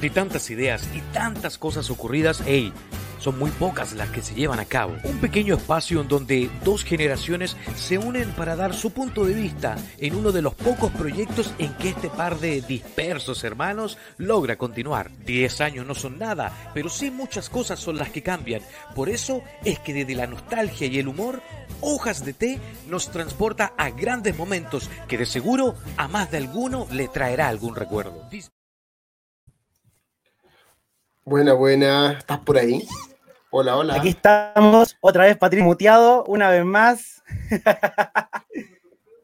De tantas ideas y tantas cosas ocurridas, hey, son muy pocas las que se llevan a cabo. Un pequeño espacio en donde dos generaciones se unen para dar su punto de vista en uno de los pocos proyectos en que este par de dispersos hermanos logra continuar. Diez años no son nada, pero sí muchas cosas son las que cambian. Por eso es que desde la nostalgia y el humor, Hojas de Té nos transporta a grandes momentos que de seguro a más de alguno le traerá algún recuerdo. Buena, buena. ¿Estás por ahí? Hola, hola. Aquí estamos, otra vez Patricio muteado, una vez más.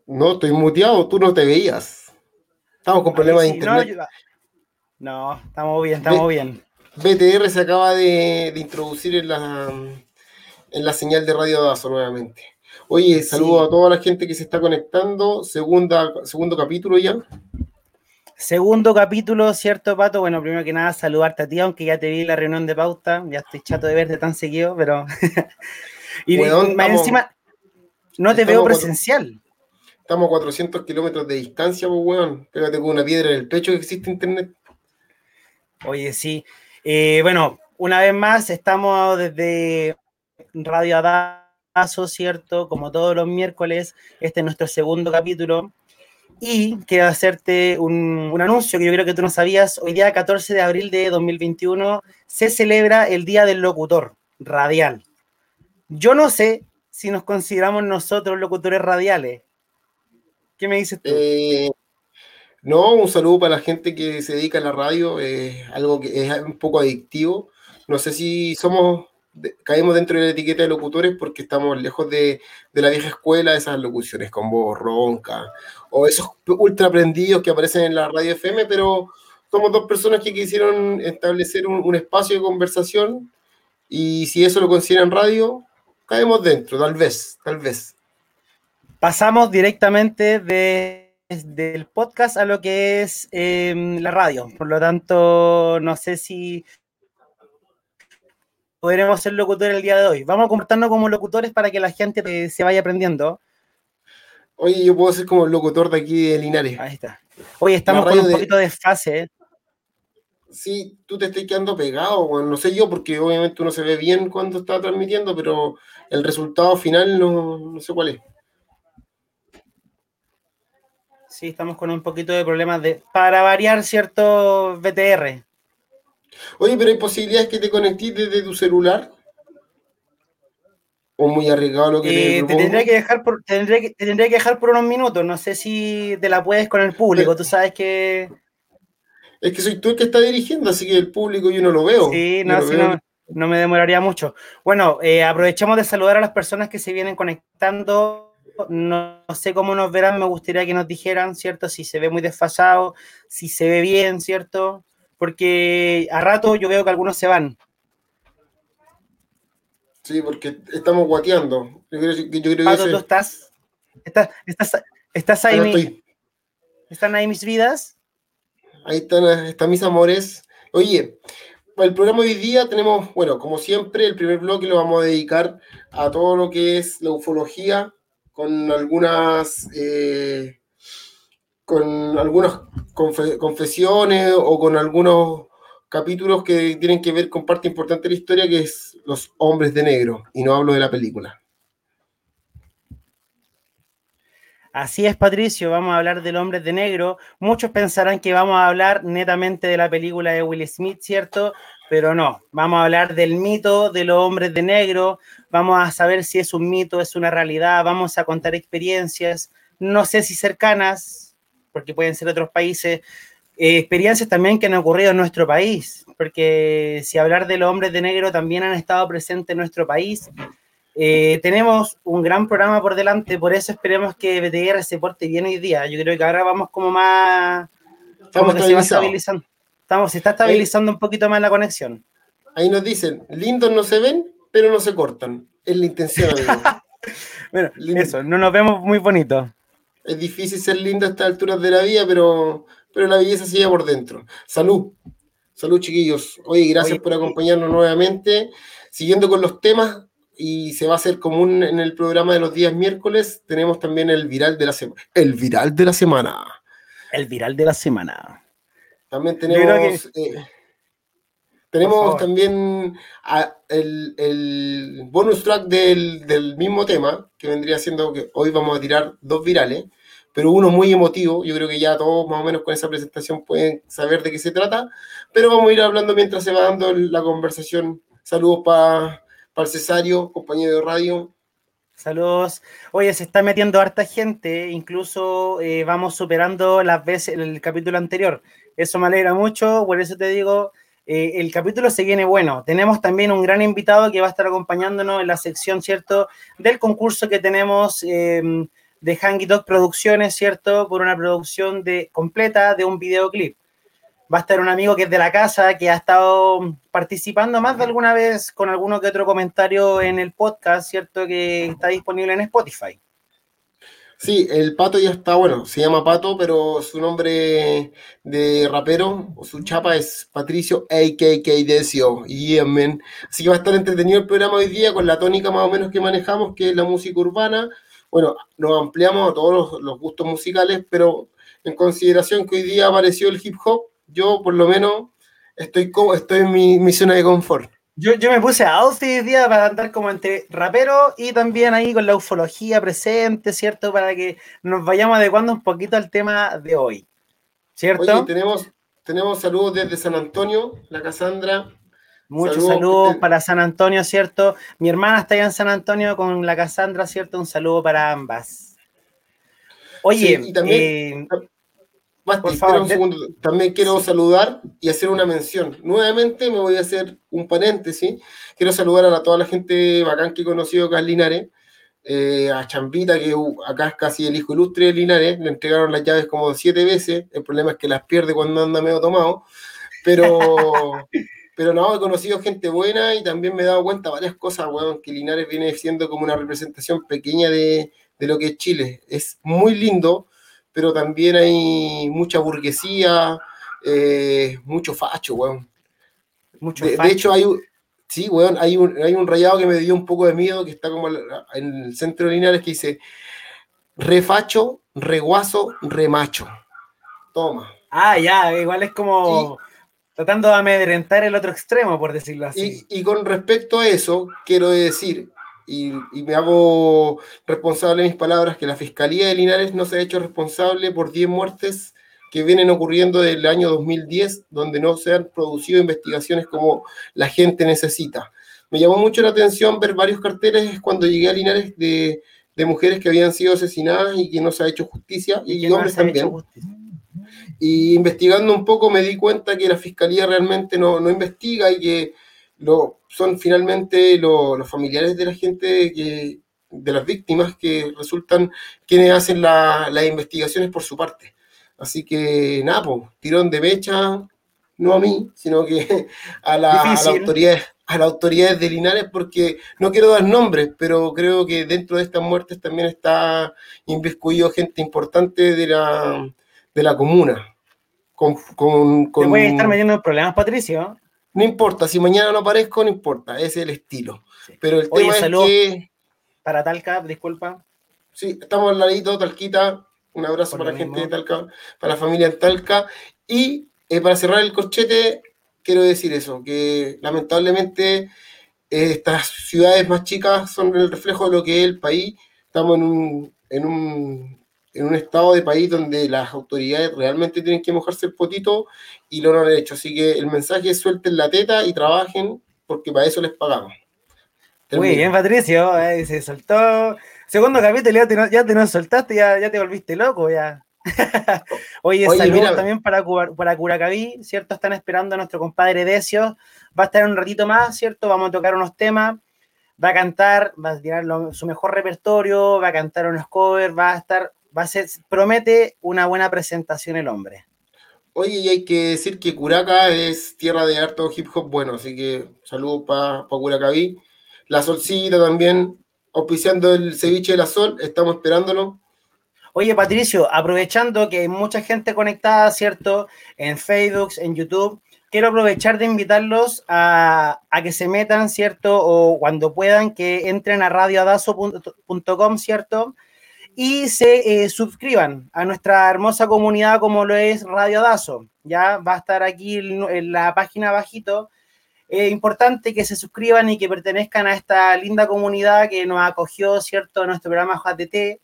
no, estoy muteado, tú no te veías. Estamos con problemas de internet. No, estamos bien, estamos bien. BTR se acaba de, introducir en la, en la señal de radio DASO nuevamente. Oye, saludo a toda la gente que se está conectando. Segunda, segundo capítulo ya. Segundo capítulo, ¿cierto, Pato? Bueno, primero que nada, saludarte a ti, aunque ya te vi en la reunión de pauta. Ya estoy chato de verte tan seguido, pero. y encima, no te veo presencial. estamos a 400 kilómetros de distancia, pues, weón. Pégate con una piedra en el pecho que existe internet. Oye, sí. Eh, bueno, una vez más, estamos desde Radio Adazo, ¿cierto? Como todos los miércoles, este es nuestro segundo capítulo. Y quiero hacerte un, anuncio que yo creo que tú no sabías. Hoy día, 14 de abril de 2021, se celebra el Día del Locutor Radial. Yo no sé si nos consideramos nosotros locutores radiales. ¿Qué me dices tú? Eh, no, un saludo para la gente que se dedica a la radio, algo que es un poco adictivo. No sé si somos caemos dentro de la etiqueta de locutores porque estamos lejos de, la vieja escuela, de esas locuciones con voz ronca, o esos ultra aprendidos que aparecen en la radio FM, pero somos dos personas que quisieron establecer un, un, de conversación y si eso lo consideran radio, caemos dentro, tal vez, tal vez. Pasamos directamente de, del podcast a lo que es em, la radio, por lo tanto, no sé si podremos ser locutores el día de hoy. Vamos a comportarnos como locutores para que la gente se vaya aprendiendo. Oye, yo puedo ser como el locutor de aquí de Linares. Ahí está. Oye, estamos con un poquito de fase. ¿eh? Sí, tú te estás quedando pegado, bueno, no sé yo, porque obviamente uno se ve bien cuando está transmitiendo, pero el resultado final no, no sé cuál es. Sí, estamos con un poquito de problemas de. Para variar cierto BTR. Oye, pero hay posibilidades que te conectes desde tu celular. O muy arriesgado lo que te, eh, te tendría que dejar por tendría que, te tendría que dejar por unos minutos. No sé si te la puedes con el público. Tú sabes que. Es que soy tú el que está dirigiendo, así que el público yo no lo veo. Sí, no, no, no, me demoraría mucho. Bueno, eh, aprovechamos de saludar a las personas que se vienen conectando. No, sé cómo nos verán, me gustaría que nos dijeran, ¿cierto? Si se ve muy desfasado, si se ve bien, ¿cierto? Porque a rato yo veo que algunos se van. Sí, porque estamos guateando. Yo creo, yo creo ¿tú estás? ¿Estás, estás, estás ahí? ¿Están ahí mis vidas? Ahí están, están mis amores. Oye, el programa de hoy día tenemos, bueno, como siempre, el primer bloque lo vamos a dedicar a todo lo que es la ufología, con algunas eh, con algunas confesiones o con algunos capítulos que tienen que ver con parte importante de la historia, que es los hombres de negro, y no hablo de la película. Así es, Patricio, vamos a hablar del hombre de negro. Muchos pensarán que vamos a hablar netamente de la película de Will Smith, ¿cierto? Pero no, vamos a hablar del mito de los hombres de negro, vamos a saber si es un mito, es una realidad, vamos a contar experiencias, no sé si cercanas, porque pueden ser otros países, eh, experiencias también que han ocurrido en nuestro país, porque si hablar de los hombres de negro también han estado presentes en nuestro país. Eh, tenemos un gran programa por delante, por eso esperemos que BTR se porte bien hoy día. Yo creo que ahora vamos como más... Estamos se estabilizando. Estamos, se está estabilizando un poquito más la conexión. Ahí nos dicen, lindos no se ven, pero no se cortan. Es la intención, bueno, eso, no nos vemos muy bonitos es difícil ser lindo a estas alturas de la vida, pero, pero la belleza sigue por dentro. Salud. Salud, chiquillos. Oye, gracias por acompañarnos nuevamente. Siguiendo con los temas, y se va a hacer común en el programa de los días miércoles, tenemos también el viral de la semana. El viral de la semana. El viral de la semana. También tenemos. Eh, Tenemos también el, bonus track del, mismo tema, que vendría siendo que hoy vamos a tirar dos virales, pero uno muy emotivo. Yo creo que ya todos más o menos con esa presentación pueden saber de qué se trata, pero vamos a ir hablando mientras se va dando la conversación. Saludos para el Cesario, compañero de radio. Saludos. Oye, se está metiendo harta gente, incluso eh, vamos superando las veces el capítulo anterior. Eso me alegra mucho, por eso te digo, eh, el capítulo se viene bueno. Tenemos también un gran invitado que va a estar acompañándonos en la sección, ¿cierto?, del concurso que tenemos em, de Hangy Dog Producciones, ¿cierto?, por una producción de, completa de un videoclip. Va a estar un amigo que es de la casa, que ha estado participando más de alguna vez con alguno que otro comentario en el podcast, ¿cierto?, que está disponible en Spotify. Sí, el pato ya está, bueno, se llama Pato, pero su nombre de rapero o su chapa es Patricio AKK Decio. Y amén. Así que va a estar entretenido el programa hoy día con la tónica más o menos que manejamos, que es la música urbana. Bueno, nos ampliamos a todos los, gustos musicales, pero en consideración que hoy día apareció el hip hop, yo por lo menos estoy, estoy en mi, mi zona de confort. Yo, me puse a outfit hoy día para andar como entre rapero y también ahí con la ufología presente, ¿cierto? Para que nos vayamos adecuando un poquito al tema de hoy, ¿cierto? tenemos, tenemos saludos desde San Antonio, la Casandra. Muchos saludos, para San Antonio, ¿cierto? Mi hermana está allá en San Antonio con la Casandra, ¿cierto? Un saludo para ambas. Oye, y también, eh, por favor, un segundo. También quiero saludar y hacer una mención. Nuevamente me voy a hacer un paréntesis. Quiero saludar a toda la gente bacán que he conocido acá en Linares. Eh, a Chambita, que uh, acá es casi el hijo ilustre de Linares. Le entregaron las llaves como siete veces. El problema es que las pierde cuando anda medio tomado. Pero, pero no, he conocido gente buena y también me he dado cuenta varias cosas, weón, que Linares viene siendo como una representación pequeña de, de lo que es Chile. Es muy lindo pero también hay mucha burguesía, eh, mucho facho, weón. Mucho de, de, hecho, hay un, sí, weón, hay un, hay un rayado que me dio un poco de miedo, que está como en el centro de Linares, que dice, refacho, reguazo, remacho. Toma. Ah, ya, igual es como... tratando de amedrentar el otro extremo, por decirlo así. Y, y, con respecto a eso, quiero decir y, me hago responsable de mis palabras, que la Fiscalía de Linares no se ha hecho responsable por 10 muertes que vienen ocurriendo desde el año 2010, donde no se han producido investigaciones como la gente necesita. Me llamó mucho la atención ver varios carteles cuando llegué a Linares de, de mujeres que habían sido asesinadas y que no se ha hecho justicia, y, hombres también. Y investigando un poco me di cuenta que la Fiscalía realmente no, no investiga y que lo, son finalmente los familiares de la gente, que, de las víctimas, que resultan quienes hacen las investigaciones por su parte. Así que, nada, tirón de mecha, no a mí, sino que a, la, a las autoridades a las autoridades de Linares porque no quiero dar nombres, pero creo que dentro de estas muertes también está inviscuido gente importante de la, de la comuna. Con, con, con... Te estar metiendo en problemas, Patricio. No importa, si mañana no aparezco, no importa, ese es el estilo. Pero el tema es que. Para Talca, disculpa. Sí, estamos al ladito, Talquita. Un abrazo para la gente de Talca, para la familia en Talca. Y eh, para cerrar el corchete, quiero decir eso, que lamentablemente eh, estas ciudades más chicas son el reflejo de lo que es el país. Estamos en un, en un en un estado de país donde las autoridades realmente tienen que mojarse el potito y lo no han hecho. Así que el mensaje es suelten la teta y trabajen porque para eso les pagamos. Muy bien, Patricio, se soltó. Segundo capítulo, ya te, ya te nos soltaste, ya, ya te volviste loco, ya. Oye, saludos también para, para Curacaví, ¿cierto? Están esperando a nuestro compadre Decio. Va a estar un ratito más, ¿cierto? Vamos a tocar unos temas. Va a cantar, va a tirar su mejor repertorio, va a cantar unos covers, va a estar va a ser, promete una buena presentación el hombre. Oye, y hay que decir que Curaca es tierra de harto hip hop bueno, así que saludos para pa Curacaví. La Solcita también, auspiciando el ceviche de la Sol, estamos esperándolo. Oye, Patricio, aprovechando que hay mucha gente conectada, ¿cierto? En Facebook, en YouTube, quiero aprovechar de invitarlos a, a, que se metan, ¿cierto? O cuando puedan, que entren a radioadazo.com, ¿cierto? Y se eh, suscriban a nuestra hermosa comunidad como lo es Radio Dazo. Ya va a estar aquí en, la página abajito es importante que se suscriban y que pertenezcan a esta linda comunidad que nos acogió, ¿cierto?, nuestro programa JTT,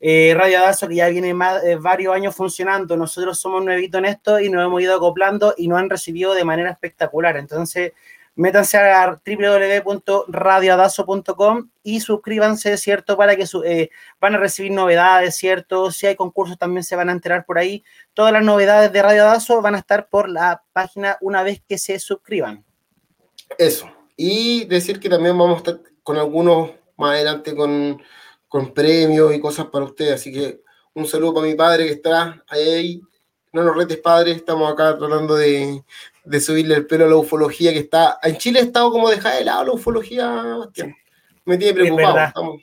eh, Radio Dazo, que ya viene más, eh, varios años funcionando. Nosotros somos nuevitos en esto y nos hemos ido acoplando y nos han recibido de manera espectacular. Entonces, métanse a www.radioadazo.com y suscríbanse, ¿cierto? Para que eh, van a recibir novedades, ¿cierto? Si hay concursos también se van a enterar por ahí. Todas las novedades de Radio Adazo van a estar por la página una vez que se suscriban. Eso. Y decir que también vamos a estar con algunos más adelante con, con premios y cosas para ustedes. Así que un saludo para mi padre que está ahí. No nos retes, padre. Estamos acá tratando de, de subirle el pelo a la ufología que está. En Chile ha estado como dejada de lado la ufología, Me tiene preocupado.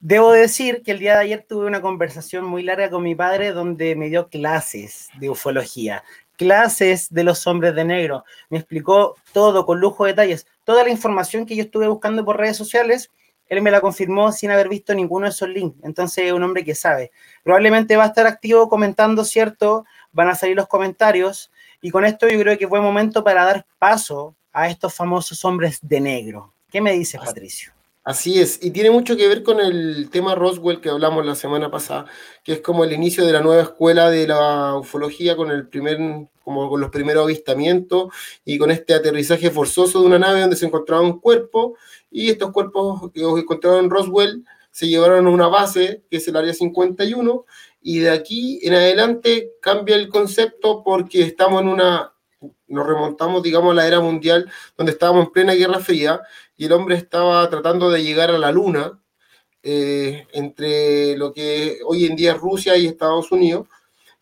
Debo decir que el día de ayer tuve una conversación muy larga con mi padre donde me dio clases de ufología, clases de los hombres de negro. Me explicó todo con lujo de detalles. Toda la información que yo estuve buscando por redes sociales, él me la confirmó sin haber visto ninguno de esos links. Entonces es un hombre que sabe. Probablemente va a estar activo comentando, ¿cierto? Van a salir los comentarios y con esto yo creo que fue momento para dar paso a estos famosos hombres de negro. ¿Qué me dices, Patricio? Así es, y tiene mucho que ver con el tema Roswell que hablamos la semana pasada, que es como el inicio de la nueva escuela de la ufología con el primer, como con los primeros avistamientos y con este aterrizaje forzoso de una nave donde se encontraba un cuerpo y estos cuerpos que encontraron en Roswell se llevaron a una base que es el área 51 y de aquí en adelante cambia el concepto porque estamos en una, nos remontamos, digamos, a la era mundial donde estábamos en plena Guerra Fría y el hombre estaba tratando de llegar a la Luna eh, entre lo que hoy en día es Rusia y Estados Unidos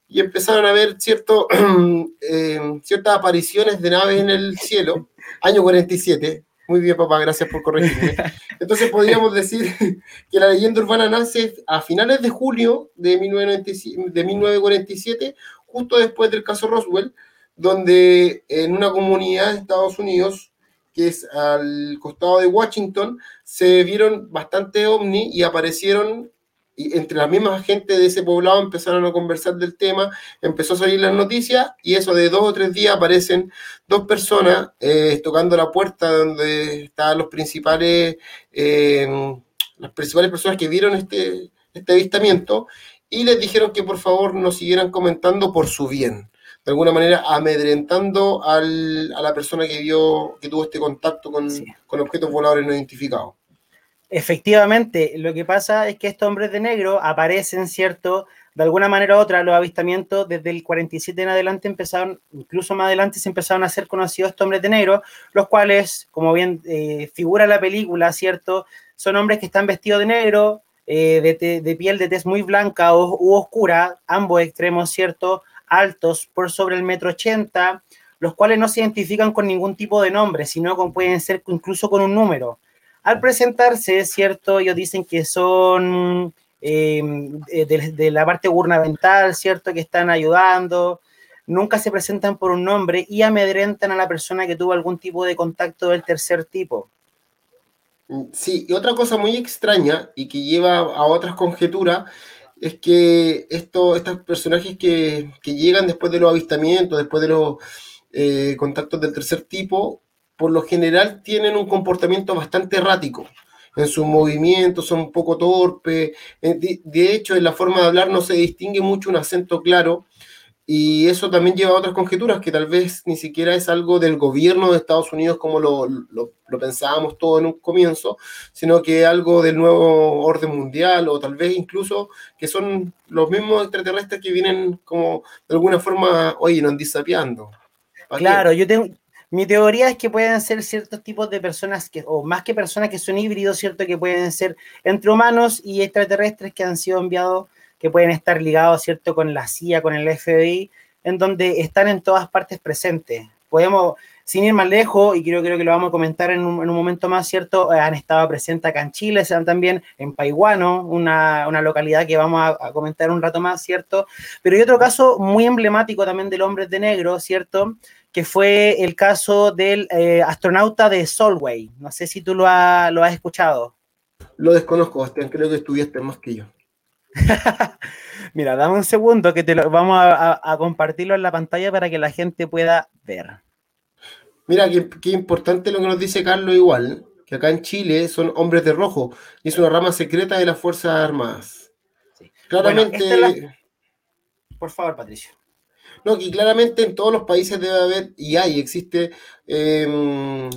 y empezaron a ver cierto, eh, ciertas apariciones de naves en el cielo, año 47, muy bien, papá, gracias por corregirme. Entonces podríamos decir que la leyenda urbana nace a finales de julio de, 1947, justo después del caso Roswell, donde en una comunidad de Estados Unidos, que es al costado de Washington, se vieron bastante ovni y aparecieron y entre la misma gente de ese poblado empezaron a conversar del tema, empezó a salir las noticias y eso de dos o tres días aparecen dos personas eh, tocando la puerta donde estaban los principales, eh, las principales personas que vieron este, este avistamiento y les dijeron que por favor nos siguieran comentando por su bien. De alguna manera amedrentando al, a la persona que vio, que tuvo este contacto con, con objetos voladores no identificados. Efectivamente, lo que pasa es que estos hombres de negro aparecen, ¿cierto? De alguna manera u otra, los avistamientos desde el 47 en adelante empezaron, incluso más adelante se empezaron a hacer conocidos estos hombres de negro, los cuales, como bien eh, figura la película, ¿cierto? Son hombres que están vestidos de negro, eh, de, piel de tez muy blanca o, u oscura, ambos extremos, ¿cierto? Altos, por sobre el metro ochenta, los cuales no se identifican con ningún tipo de nombre, sino con, pueden ser incluso con un número. Al presentarse, es cierto, ellos dicen que son em, de, la parte gubernamental, ¿cierto? Que están ayudando, nunca se presentan por un nombre y amedrentan a la persona que tuvo algún tipo de contacto del tercer tipo. Sí, y otra cosa muy extraña y que lleva a otras conjeturas es que estos personajes que, llegan después de los avistamientos, después de los eh, contactos del tercer tipo, por lo general tienen un comportamiento bastante errático. En sus movimientos son un poco torpes. Eh, de hecho, en la forma de hablar no se distingue mucho un acento claro. Y eso también lleva a otras conjeturas, que tal vez ni siquiera es algo del gobierno de Estados Unidos como lo, lo, pensábamos todo en un comienzo, sino que algo del nuevo orden mundial o tal vez incluso que son los mismos extraterrestres que vienen como de alguna forma, oye, nos disapiando. Claro, yo tengo, mi teoría es que pueden ser ciertos tipos de personas, que, o más que personas que son híbridos, ¿cierto? Que pueden ser entre humanos y extraterrestres que han sido enviados, que pueden estar ligados, ¿cierto? Con la CIA, con el FBI, en donde están en todas partes presentes. Podemos, sin ir más lejos, y creo, creo que lo vamos a comentar en un, momento más, ¿cierto? Han estado presentes acá en Chile, están también en Paiguano, una, una localidad que vamos a, a, comentar un rato más, ¿cierto? Pero hay otro caso muy emblemático también del hombre de negro, ¿cierto? Que fue el caso del eh, astronauta de Solway. No sé si tú lo, lo has escuchado. Lo desconozco, Bastián, creo que estudiaste más que yo. Mira, dame un segundo que te lo vamos a, compartirlo en la pantalla para que la gente pueda ver. Mira, qué, importante lo que nos dice Carlos igual, que acá en Chile son hombres de rojo y es una rama secreta de las Fuerzas Armadas. Claramente... Por favor, Patricio. No, que claramente en todos los países debe haber, y hay, existe em,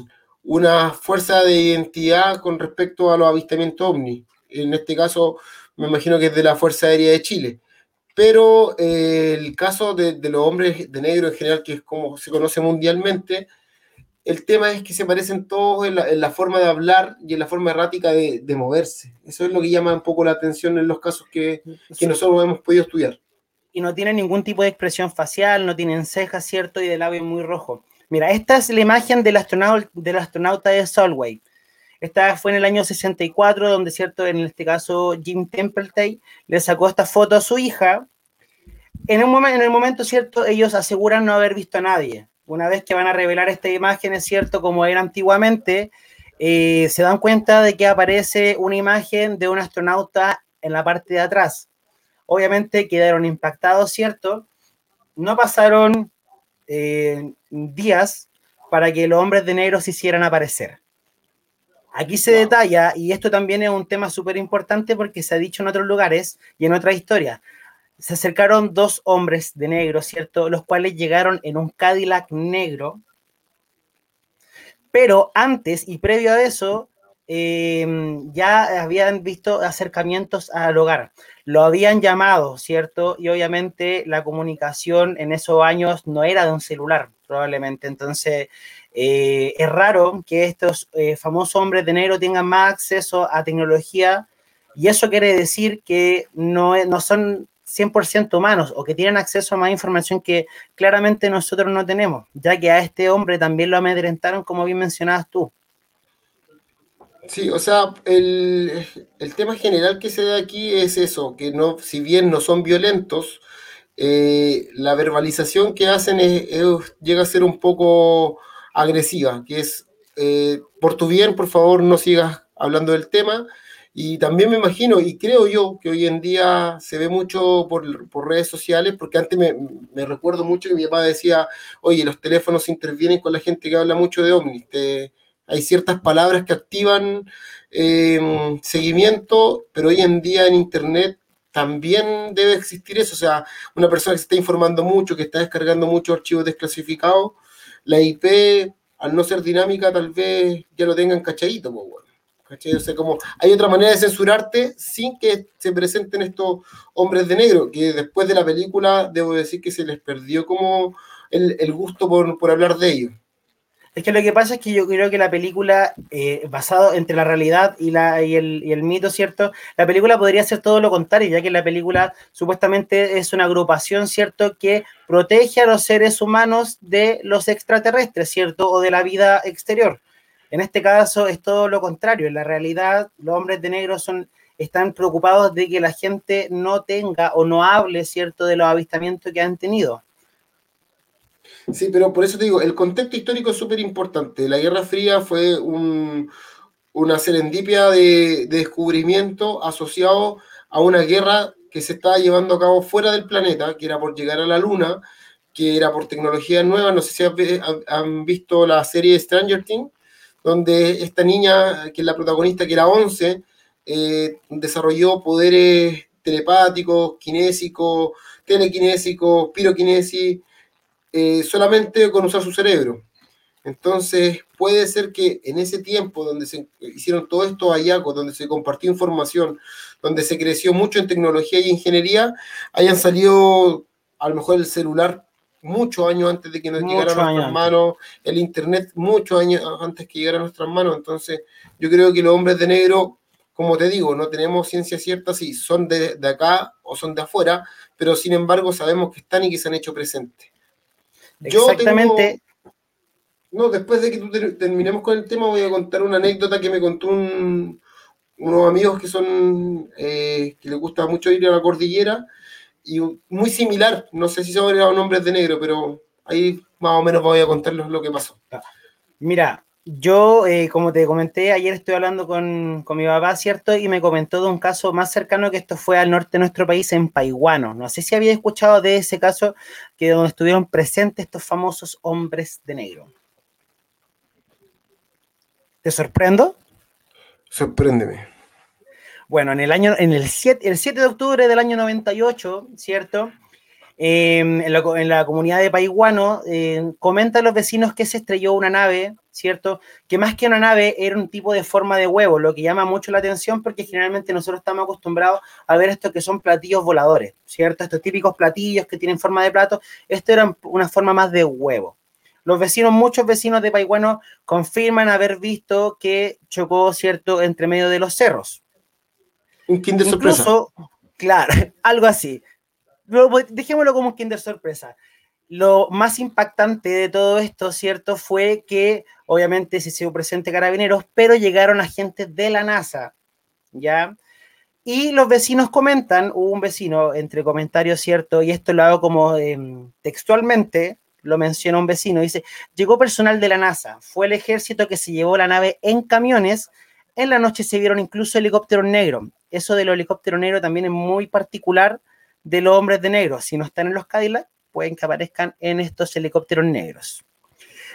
una fuerza de identidad con respecto a los avistamientos ovni. En este caso, me imagino que es de la Fuerza Aérea de Chile. Pero eh, el caso de, los hombres de negro en general, que es como se conoce mundialmente, el tema es que se parecen todos en la, forma de hablar y en la forma errática de, moverse. Eso es lo que llama un poco la atención en los casos que, que nosotros hemos podido estudiar y no tienen ningún tipo de expresión facial, no tienen cejas, ¿cierto? Y de labio muy rojo. Mira, esta es la imagen del astronauta, del astronauta de Solway. Esta fue en el año 64, donde, ¿cierto? En este caso, Jim Templeton le sacó esta foto a su hija. En, un el momento, ¿cierto? Ellos aseguran no haber visto a nadie. Una vez que van a revelar esta imagen, es cierto, como era antiguamente, eh, se dan cuenta de que aparece una imagen de un astronauta en la parte de atrás obviamente quedaron impactados, ¿cierto? No pasaron eh, días para que los hombres de negro se hicieran aparecer. Aquí se detalla, y esto también es un tema súper importante porque se ha dicho en otros lugares y en otras historias. Se acercaron dos hombres de negro, ¿cierto? Los cuales llegaron en un Cadillac negro. Pero antes y previo a eso, Em, ya habían visto acercamientos al hogar. Lo habían llamado, ¿cierto? Y obviamente la comunicación en esos años no era de un celular, probablemente. Entonces, eh, es raro que estos eh, famosos hombres de negro tengan más acceso a tecnología y eso quiere decir que no, no son 100% humanos o que tienen acceso a más información que claramente nosotros no tenemos, ya que a este hombre también lo amedrentaron, como bien mencionabas tú. Sí, o sea, el, tema general que se da aquí es eso, que no, si bien no son violentos, eh, la verbalización que hacen llega a ser un poco agresiva, que es, eh, por tu bien, por favor, no sigas hablando del tema. Y también me imagino, y creo yo, que hoy en día se ve mucho por, redes sociales, porque antes me, recuerdo mucho que mi papá decía, oye, los teléfonos intervienen con la gente que habla mucho de ovnis, hay ciertas palabras que activan eh, seguimiento, pero hoy en día en Internet también debe existir eso. O sea, una persona que se está informando mucho, que está descargando muchos archivos desclasificados, la IP, al no ser dinámica, tal vez ya lo tengan cachadito, bueno. O sea, como hay otra manera de censurarte sin que se presenten estos hombres de negro, que después de la película debo decir que se les perdió como el, gusto por, por hablar de ellos. Es que lo que pasa es que yo creo que la película, eh, basado entre la realidad y, la, y, el, mito, ¿cierto? La película podría ser todo lo contrario, ya que la película supuestamente es una agrupación, ¿cierto? Que protege a los seres humanos de los extraterrestres, ¿cierto? O de la vida exterior. En este caso es todo lo contrario. En la realidad, los hombres de negro son, están preocupados de que la gente no tenga o no hable, ¿cierto? De los avistamientos que han tenido. Sí, pero por eso te digo, el contexto histórico es súper importante. La Guerra Fría fue una serendipia de, descubrimiento asociado a una guerra que se estaba llevando a cabo fuera del planeta, que era por llegar a la Luna, que era por tecnologías nuevas. No sé si han visto la serie Stranger Things, donde esta niña, que es la protagonista, que era 11, eh, desarrolló poderes telepáticos, kinésicos, telekinésicos, piroquinesis, eh, solamente con usar su cerebro. Entonces, puede ser que en ese tiempo donde se hicieron todos estos hallazgos, donde se compartió información, donde se creció mucho en tecnología y ingeniería, hayan salido a lo mejor el celular muchos años antes de que nos llegara a nuestras manos, el Internet muchos años antes que llegara a nuestras manos. Entonces, yo creo que los hombres de negro, como te digo, no tenemos ciencia cierta si son de, de acá o son de afuera, pero sin embargo sabemos que están y que se han hecho presentes. Exactamente. no, después de que tú terminemos con el tema, voy a contar una anécdota que me contó unos amigos que son eh, que les gusta mucho ir a la cordillera y muy similar. No sé si son nombres de negro, pero ahí más o menos voy a contarles lo que pasó. Mira, yo, eh, como te comenté, ayer estoy hablando con, mi papá, ¿cierto? Y me comentó de un caso más cercano que esto fue al norte de nuestro país, en Paiguano. No sé si había escuchado de ese caso que donde estuvieron presentes estos famosos hombres de negro. ¿Te sorprendo? Sorpréndeme. Bueno, en el año, en el 7, el 7 de octubre del año 98, ¿cierto? Em, en, la, comunidad de Paiguano, eh, comentan los vecinos que se estrelló una nave, ¿cierto? Que más que una nave era un tipo de forma de huevo, lo que llama mucho la atención porque generalmente nosotros estamos acostumbrados a ver estos que son platillos voladores, ¿cierto? Estos típicos platillos que tienen forma de plato, esto era una forma más de huevo. Los vecinos, muchos vecinos de Paiguano confirman haber visto que chocó, ¿cierto?, entre medio de los cerros, un Kinder Incluso, sorpresa. Claro, algo así. Dejémoslo como un Kinder sorpresa. Lo más impactante de todo esto, ¿cierto? Fue que obviamente se hizo presente carabineros, pero llegaron agentes de la NASA, ¿ya? Y los vecinos comentan, hubo un vecino entre comentarios, ¿cierto? Y esto lo hago como em, textualmente, lo menciona un vecino, dice, llegó personal de la NASA, fue el ejército que se llevó la nave en camiones, en la noche se vieron incluso helicópteros negros, eso del helicóptero negro también es muy particular de los hombres de negro. Si no están en los Cadillac, pueden que aparezcan en estos helicópteros negros.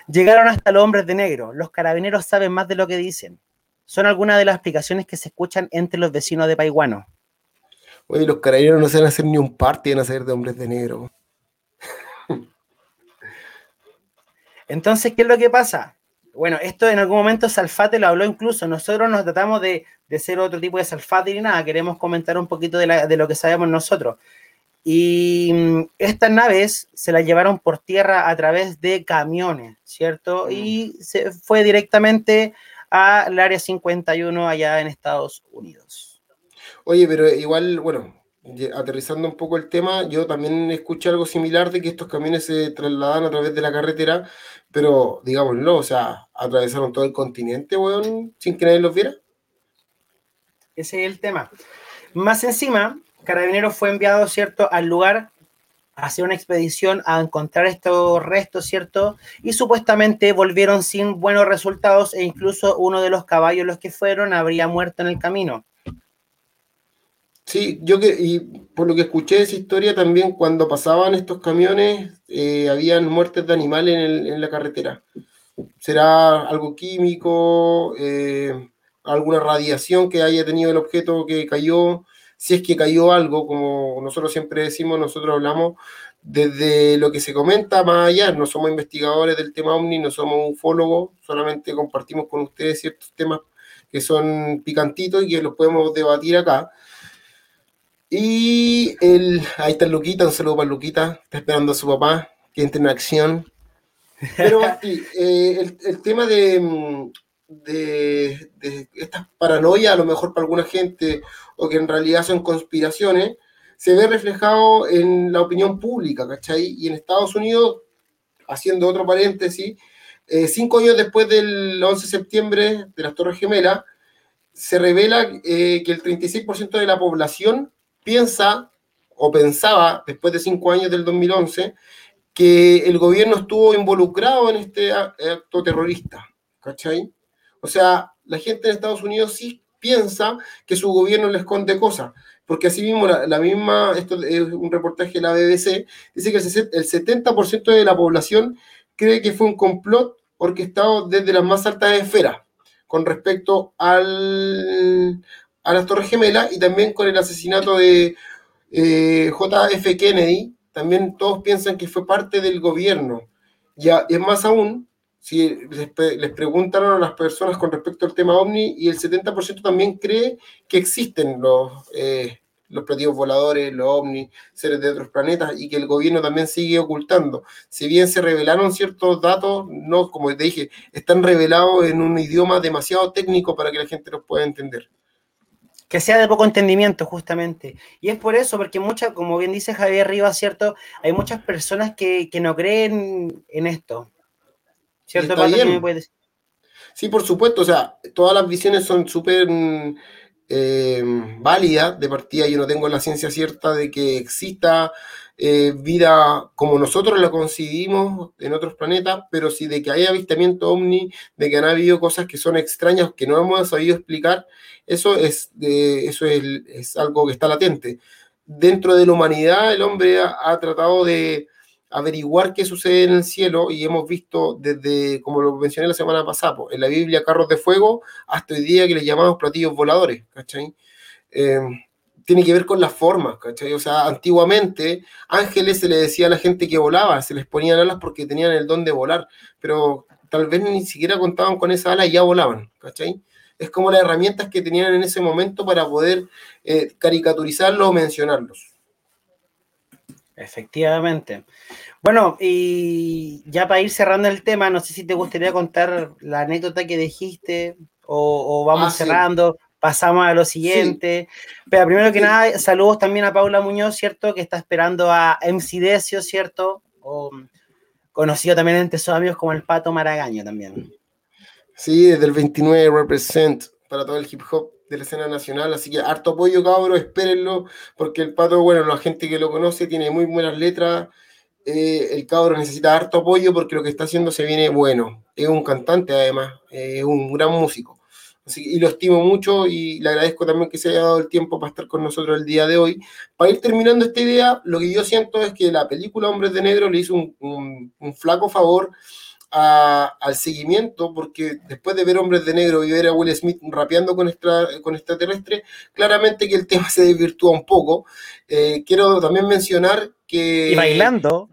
Llegaron hasta los hombres de negro. Los carabineros saben más de lo que dicen. Son algunas de las explicaciones que se escuchan entre los vecinos de Paiguano. Oye, los carabineros no se van a hacer ni un party, van a ser de hombres de negro. Entonces, ¿qué es lo que pasa? Bueno, esto en algún momento Salfate lo habló incluso. Nosotros nos tratamos de, ser otro tipo de Salfate y nada, queremos comentar un poquito de, lo que sabemos nosotros. Y mm, estas naves se las llevaron por tierra a través de camiones, ¿cierto? Mm. Y se fue directamente al área 51 allá en Estados Unidos. Oye, pero igual, bueno, aterrizando un poco el tema, yo también escuché algo similar de que estos camiones se trasladan a través de la carretera, pero digámoslo, o sea, atravesaron todo el continente, weón, sin que nadie los viera. Ese es el tema. Más encima, Carabineros fue enviado, ¿cierto?, al lugar a hacer una expedición a encontrar estos restos, ¿cierto? Y supuestamente volvieron sin buenos resultados e incluso uno de los caballos los que fueron habría muerto en el camino. Sí, yo que, y por lo que escuché de esa historia también, cuando pasaban estos camiones, eh, habían muertes de animales en, la carretera. ¿Será algo químico? Eh, ¿Alguna radiación que haya tenido el objeto que cayó? Si es que cayó algo, como nosotros siempre decimos, nosotros hablamos desde lo que se comenta más allá, no somos investigadores del tema OVNI, no somos ufólogos, solamente compartimos con ustedes ciertos temas que son picantitos y que los podemos debatir acá y el, ahí está Luquita, un saludo para Luquita, está esperando a su papá, que entre en acción. Pero eh, el, tema de, de, de estas paranoias, a lo mejor para alguna gente, o que en realidad son conspiraciones, se ve reflejado en la opinión pública, ¿cachai? Y en Estados Unidos, haciendo otro paréntesis, eh, cinco años después del 11 de septiembre de las Torres Gemelas, se revela eh, que el 36% de la población piensa o pensaba, después de cinco años del 2011, que el gobierno estuvo involucrado en este acto terrorista. ¿Cachai? O sea, la gente en Estados Unidos sí piensa que su gobierno le esconde cosas, porque así mismo la, misma, esto es un reportaje de la BBC, dice que el 70% de la población cree que fue un complot orquestado desde las más altas esferas con respecto al, a las Torres Gemelas y también con el asesinato de eh, JF Kennedy, también todos piensan que fue parte del gobierno. Y es más aún, si les, preguntaron a las personas con respecto al tema OVNI, y el 70% también cree que existen los, eh, los platillos voladores, los OVNI, seres de otros planetas, y que el gobierno también sigue ocultando. Si bien se revelaron ciertos datos, no, como te dije, están revelados en un idioma demasiado técnico para que la gente los pueda entender que sea de poco entendimiento, justamente. Y es por eso, porque muchas, como bien dice Javier Rivas, ¿cierto? Hay muchas personas que, no creen en esto. ¿Cierto, Sí, por supuesto, o sea, todas las visiones son súper eh, válidas de partida. Yo no tengo la ciencia cierta de que exista eh, vida como nosotros la concibimos en otros planetas, pero sí de que hay avistamiento ovni, de que han habido cosas que son extrañas que no hemos sabido explicar, eso es, eso es, algo que está latente. Dentro de la humanidad, el hombre ha, tratado de averiguar qué sucede en el cielo y hemos visto desde, como lo mencioné la semana pasada, en la Biblia carros de fuego hasta hoy día que le llamamos platillos voladores, ¿cachai? Eh, tiene que ver con las formas, ¿cachai? O sea, antiguamente ángeles se le decía a la gente que volaba, se les ponían alas porque tenían el don de volar, pero tal vez ni siquiera contaban con esa ala y ya volaban, ¿cachai? Es como las herramientas que tenían en ese momento para poder eh, caricaturizarlos o mencionarlos. Efectivamente. Bueno, y ya para ir cerrando el tema, no sé si te gustaría contar la anécdota que dijiste o, vamos ah, cerrando, pasamos a lo siguiente. Pero primero que nada, saludos también a Paula Muñoz, ¿cierto? Que está esperando a MC Decio, ¿cierto? conocido también entre sus amigos como el Pato Maragaño también. Sí, desde el 29 represent para todo el hip hop de la escena nacional, así que harto apoyo, cabros, espérenlo, porque el Pato, bueno, la gente que lo conoce tiene muy buenas letras, eh, el cabro necesita harto apoyo porque lo que está haciendo se viene bueno, es un cantante además, es un gran músico. Así, y lo estimo mucho y le agradezco también que se haya dado el tiempo para estar con nosotros el día de hoy. Para ir terminando esta idea, lo que yo siento es que la película Hombres de Negro le hizo un, un flaco favor al seguimiento, porque después de ver Hombres de Negro y ver a Will Smith rapeando con, extra, con extraterrestre, claramente que el tema se desvirtúa un poco. Eh, quiero también mencionar que... Y bailando.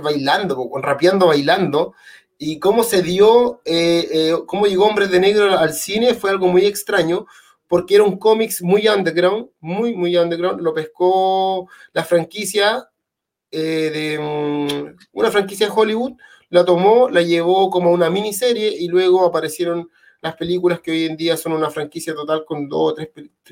bailando, rapeando, bailando. Y cómo se dio, eh, eh, cómo llegó Hombres de Negro al cine fue algo muy extraño, porque era un cómics muy underground, muy, muy underground. Lo pescó la franquicia de mm, una franquicia de Hollywood, la tomó, la llevó como una miniserie y luego aparecieron las películas que hoy en día son una franquicia total con dos o tres,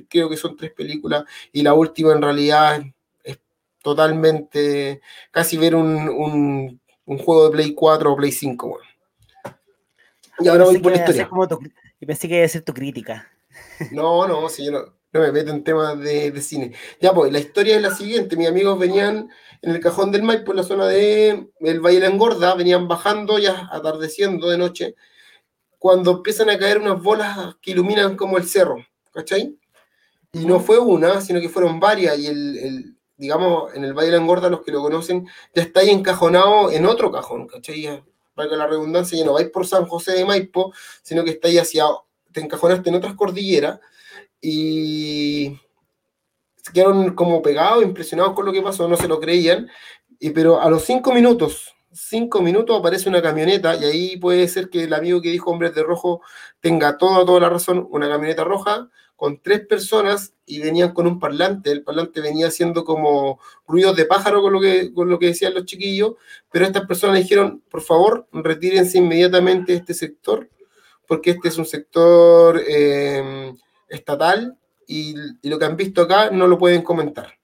creo que son tres películas, y la última en realidad es, totalmente casi ver un, juego de Play 4 o Play 5. Y ahora voy por la historia. y pensé que iba a ser tu crítica. No, no, si yo no, no me meto en temas de, de, cine. Ya pues, la historia es la siguiente, mis amigos venían en el cajón del Maipo, en la zona de el Valle de la Engorda, venían bajando ya atardeciendo de noche, cuando empiezan a caer unas bolas que iluminan como el cerro, ¿cachai? Y no fue una, sino que fueron varias, y el, digamos, en el Valle de la Engorda, los que lo conocen, ya está ahí encajonado en otro cajón, ¿cachai? Para que la redundancia ya no vais por San José de Maipo, sino que está ahí hacia, te encajonaste en otras cordilleras, y quedaron como pegados, impresionados con lo que pasó, no se lo creían, y, pero a los cinco minutos, cinco minutos aparece una camioneta y ahí puede ser que el amigo que dijo hombres de rojo tenga toda, toda la razón, una camioneta roja con tres personas y venían con un parlante, el parlante venía haciendo como ruidos de pájaro con lo que, con lo que decían los chiquillos, pero estas personas dijeron, por favor, retírense inmediatamente de este sector, porque este es un sector eh, estatal y, lo que han visto acá no lo pueden comentar.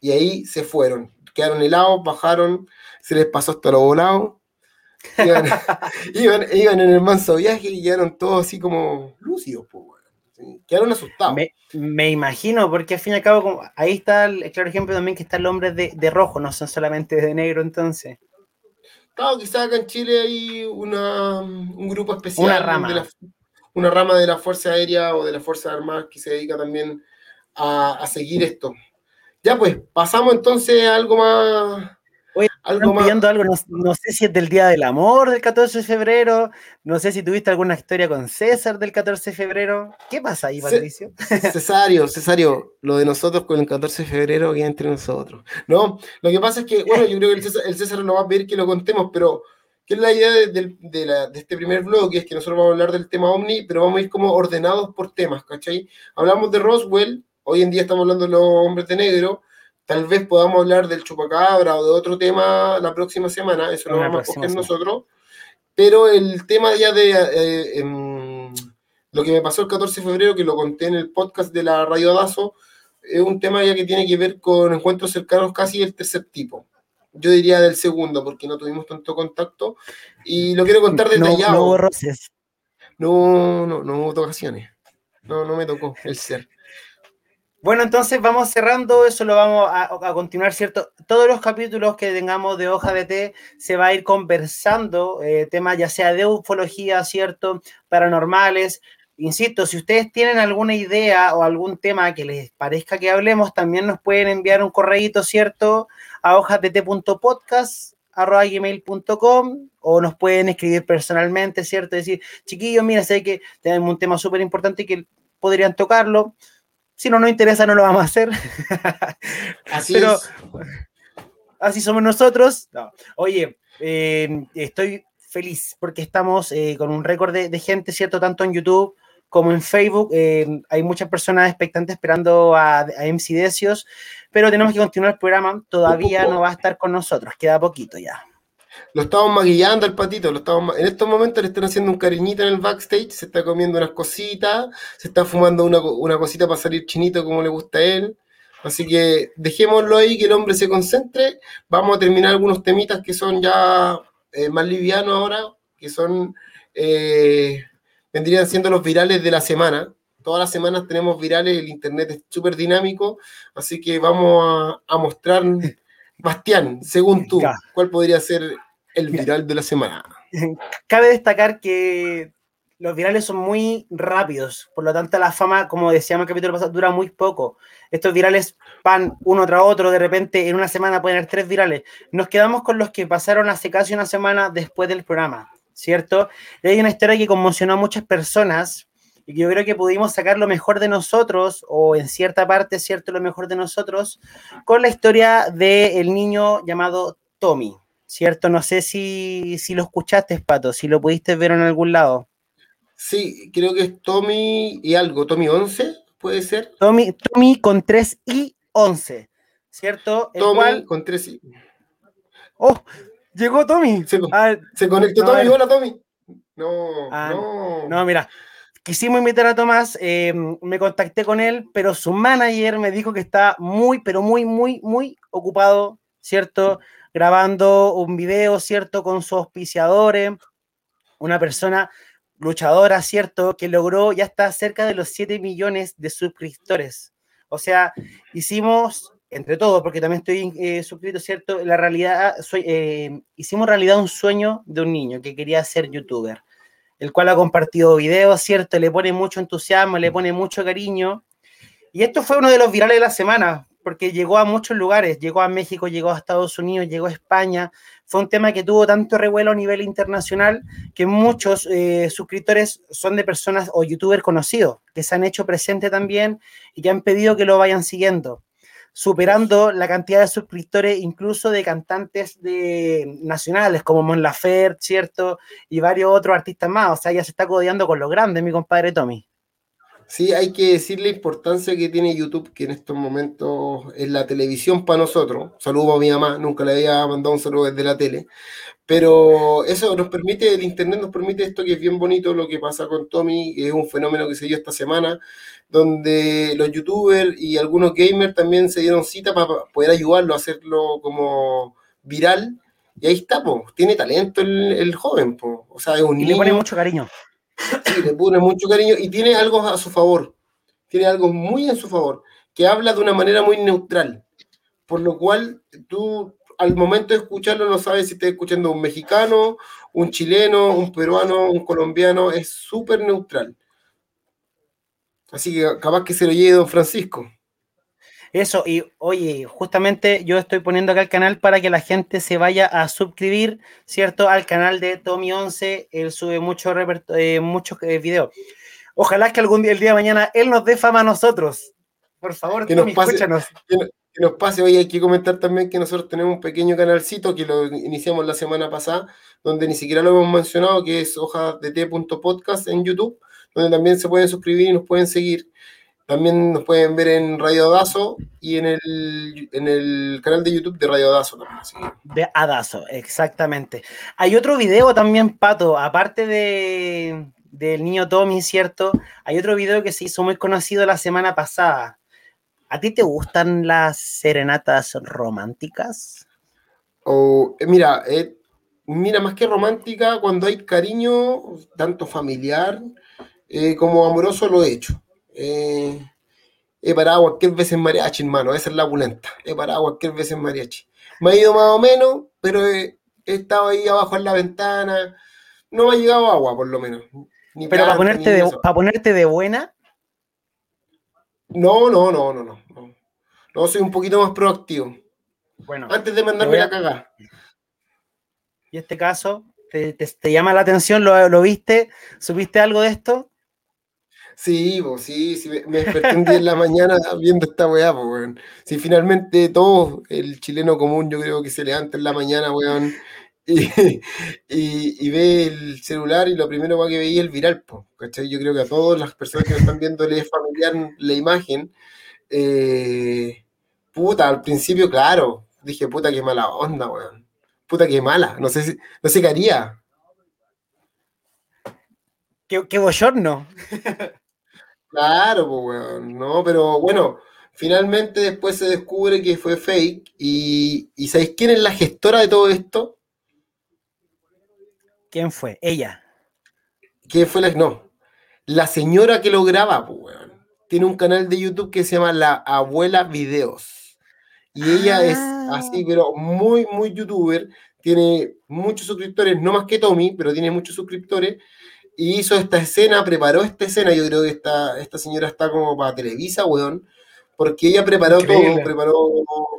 Y ahí se fueron, quedaron helados, bajaron, se les pasó hasta lo volado. Iban, iban, en el manso viaje y quedaron todos así como lúcidos, quedaron asustados. Me, imagino, porque al fin y al cabo, como, ahí está el claro ejemplo también que está el hombre de, de rojo, no son solamente de negro entonces. Claro, quizás acá en Chile hay una, un grupo especial. Una rama una rama de la Fuerza Aérea o de la Fuerza Armada que se dedica también a, seguir esto. Ya pues, pasamos entonces a algo más... Oye, algo más... pidiendo algo, no, sé si es del Día del Amor del 14 de febrero, no sé si tuviste alguna historia con César del 14 de febrero. ¿Qué pasa ahí, Patricio? Cesario, Cesario, lo de nosotros con el 14 de febrero queda entre nosotros. No, lo que pasa es que, bueno, yo creo que el César, el César va a pedir que lo contemos, pero que es la idea de, este primer bloque, es que nosotros vamos a hablar del tema Omni, pero vamos a ir como ordenados por temas, ¿cachai? Hablamos de Roswell, hoy en día estamos hablando de los hombres de negro, tal vez podamos hablar del chupacabra o de otro tema la próxima semana, eso lo vamos a coger nosotros, pero el tema ya de eh, em, lo que me pasó el 14 de febrero, que lo conté en el podcast de la Radio Dazo, es un tema ya que tiene que ver con encuentros cercanos casi del tercer tipo yo diría del segundo, porque no tuvimos tanto contacto. Y lo quiero contar detallado. No, no hubo roces. No, no, no hubo tocaciones. No, no me tocó el ser. Bueno, entonces vamos cerrando, eso lo vamos a, continuar, ¿cierto? Todos los capítulos que tengamos de hoja de té se va a ir conversando, eh, temas ya sea de ufología, ¿cierto? Paranormales, insisto, si ustedes tienen alguna idea o algún tema que les parezca que hablemos, también nos pueden enviar un correíto, ¿cierto? A hojasdt.podcast.com o nos pueden escribir personalmente, ¿cierto? Decir, chiquillos, mira, sé que tenemos un tema súper importante que podrían tocarlo. Si no nos interesa, no lo vamos a hacer. Así Pero, Así somos nosotros. Oye, eh, estoy feliz porque estamos eh, con un récord de, gente, ¿cierto? Tanto en YouTube como en Facebook. Eh, hay muchas personas expectantes esperando a, a MC Decios, pero tenemos que continuar el programa. Todavía no va a estar con nosotros, queda poquito ya. Lo estamos maquillando al patito, lo estamos, en estos momentos le están haciendo un cariñito en el backstage, se está comiendo unas cositas, se está fumando una, una cosita para salir chinito como le gusta a él. Así que dejémoslo ahí, que el hombre se concentre. Vamos a terminar algunos temitas que son ya eh, más livianos ahora, que son, eh, vendrían siendo los virales de la semana. Todas las semanas tenemos virales, el internet es súper dinámico, así que vamos a, mostrar, Bastián, según tú, ¿cuál podría ser el viral de la semana? Cabe destacar que los virales son muy rápidos, por lo tanto la fama, como decíamos en el capítulo pasado, dura muy poco. Estos virales van uno tras otro, de repente en una semana pueden haber tres virales. Nos quedamos con los que pasaron hace casi una semana después del programa, ¿cierto? Y hay una historia que conmocionó a muchas personas y que yo creo que pudimos sacar lo mejor de nosotros, o en cierta parte, ¿cierto? Lo mejor de nosotros, con la historia del niño llamado Tommy, ¿cierto? No sé si, si lo escuchaste, Pato, si lo pudiste ver en algún lado. Sí, creo que es Tommy y algo, Tommy 11, puede ser. Tommy, Tommy con 3 y 11, ¿cierto? Tommy con 3 y. ¡Oh! Llegó Tommy. Se, ah, conectó Tommy. Hola, Tommy. No, ah, no. No, mira. Quisimos invitar a Tomás, eh, me contacté con él, pero su manager me dijo que está muy, pero muy, muy, muy ocupado, ¿cierto? Grabando un video, ¿cierto? Con sus auspiciadores. Una persona luchadora, ¿cierto? Que logró ya está cerca de los 7 millones de suscriptores. O sea, hicimos, entre todos, porque también estoy eh, suscrito, ¿cierto? La realidad, soy, eh, hicimos realidad un sueño de un niño que quería ser youtuber, el cual ha compartido videos, ¿cierto? Le pone mucho entusiasmo, le pone mucho cariño. Y esto fue uno de los virales de la semana, porque llegó a muchos lugares, llegó a México, llegó a Estados Unidos, llegó a España. Fue un tema que tuvo tanto revuelo a nivel internacional que muchos eh, suscriptores son de personas o youtubers conocidos, que se han hecho presente también y que han pedido que lo vayan siguiendo, superando la cantidad de suscriptores incluso de cantantes de, nacionales como Mon Laferte, ¿cierto? Y varios otros artistas más. O sea, ya se está codeando con los grandes, mi compadre Tommy. Sí, hay que decir la importancia que tiene YouTube, que en estos momentos es la televisión para nosotros. Saludo a mi mamá, nunca le había mandado un saludo desde la tele. Pero eso nos permite, el Internet nos permite esto que es bien bonito, lo que pasa con Tommy, que es un fenómeno que se dio esta semana, donde los youtubers y algunos gamers también se dieron cita para poder ayudarlo a hacerlo como viral. Y ahí está, tiene talento el, joven, o sea, es un y le pone mucho cariño. Sí, le pone mucho cariño y tiene algo a su favor. Tiene algo muy en su favor, que habla de una manera muy neutral. Por lo cual tú al momento de escucharlo no sabes si estás escuchando un mexicano, un chileno, un peruano, un colombiano. Es súper neutral. Así que capaz que se lo lleve don Francisco. Eso, y oye, justamente yo estoy poniendo acá el canal para que la gente se vaya a suscribir, ¿cierto? Al canal de Tommy11, él sube mucho eh, muchos eh, videos. Ojalá que algún día, el día de mañana, él nos dé fama a nosotros. Por favor, que Tommy, nos pase, escúchanos. Que, nos pase, hoy hay que comentar también que nosotros tenemos un pequeño canalcito que lo iniciamos la semana pasada, donde ni siquiera lo hemos mencionado, que es hoja de t.podcast en YouTube, donde también se pueden suscribir y nos pueden seguir. También nos pueden ver en Radio Adazo y en el, en el canal de YouTube de Radio Adazo De Adazo, exactamente. Hay otro video también, Pato, aparte de, del niño Tommy, ¿cierto? Hay otro video que se hizo muy conocido la semana pasada. ¿A ti te gustan las serenatas románticas? O, eh, mira, eh, mira, más que romántica, cuando hay cariño, tanto familiar eh, como amoroso, lo he hecho eh, he parado cualquier vez en mariachi, hermano, esa es la pulenta. He parado cualquier vez en mariachi. Me ha ido más o menos, pero he, estado ahí abajo en la ventana. No me ha llegado agua, por lo menos. Pero para ponerte, de, para ponerte de buena. No, no, no, no, no. No, soy un poquito más proactivo. Bueno. Antes de mandarme a... cagar. ¿Y este caso? ¿Te, llama la atención? ¿Lo, viste? ¿Supiste algo de esto? Sí, pues, sí, sí, me desperté un día en la mañana viendo esta weá, pues, weón. Si finalmente todo el chileno común, yo creo que se levanta en la mañana, weón, y, ve el celular y lo primero que veía es el viral, pues, ¿cachai? Yo creo que a todas las personas que me están viendo les familiar la imagen. Eh, puta, al principio, claro, dije, puta, qué mala onda, weón. Puta, qué mala, no sé, si, no sé qué haría. Qué, qué bochorno. Claro, pues, weón. No, pero bueno, finalmente después se descubre que fue fake. Y, y ¿sabéis quién es la gestora de todo esto? ¿Quién fue? Ella. ¿Quién fue la.? No. La señora que lo graba, pues, weón. Tiene un canal de YouTube que se llama La Abuela Videos. Y ella es así, ah. pero muy, muy youtuber. Tiene muchos suscriptores, no más que Tommy, pero tiene muchos suscriptores y hizo esta escena, preparó esta escena, yo creo que esta, esta señora está como para Televisa, weón, porque ella preparó todo, preparó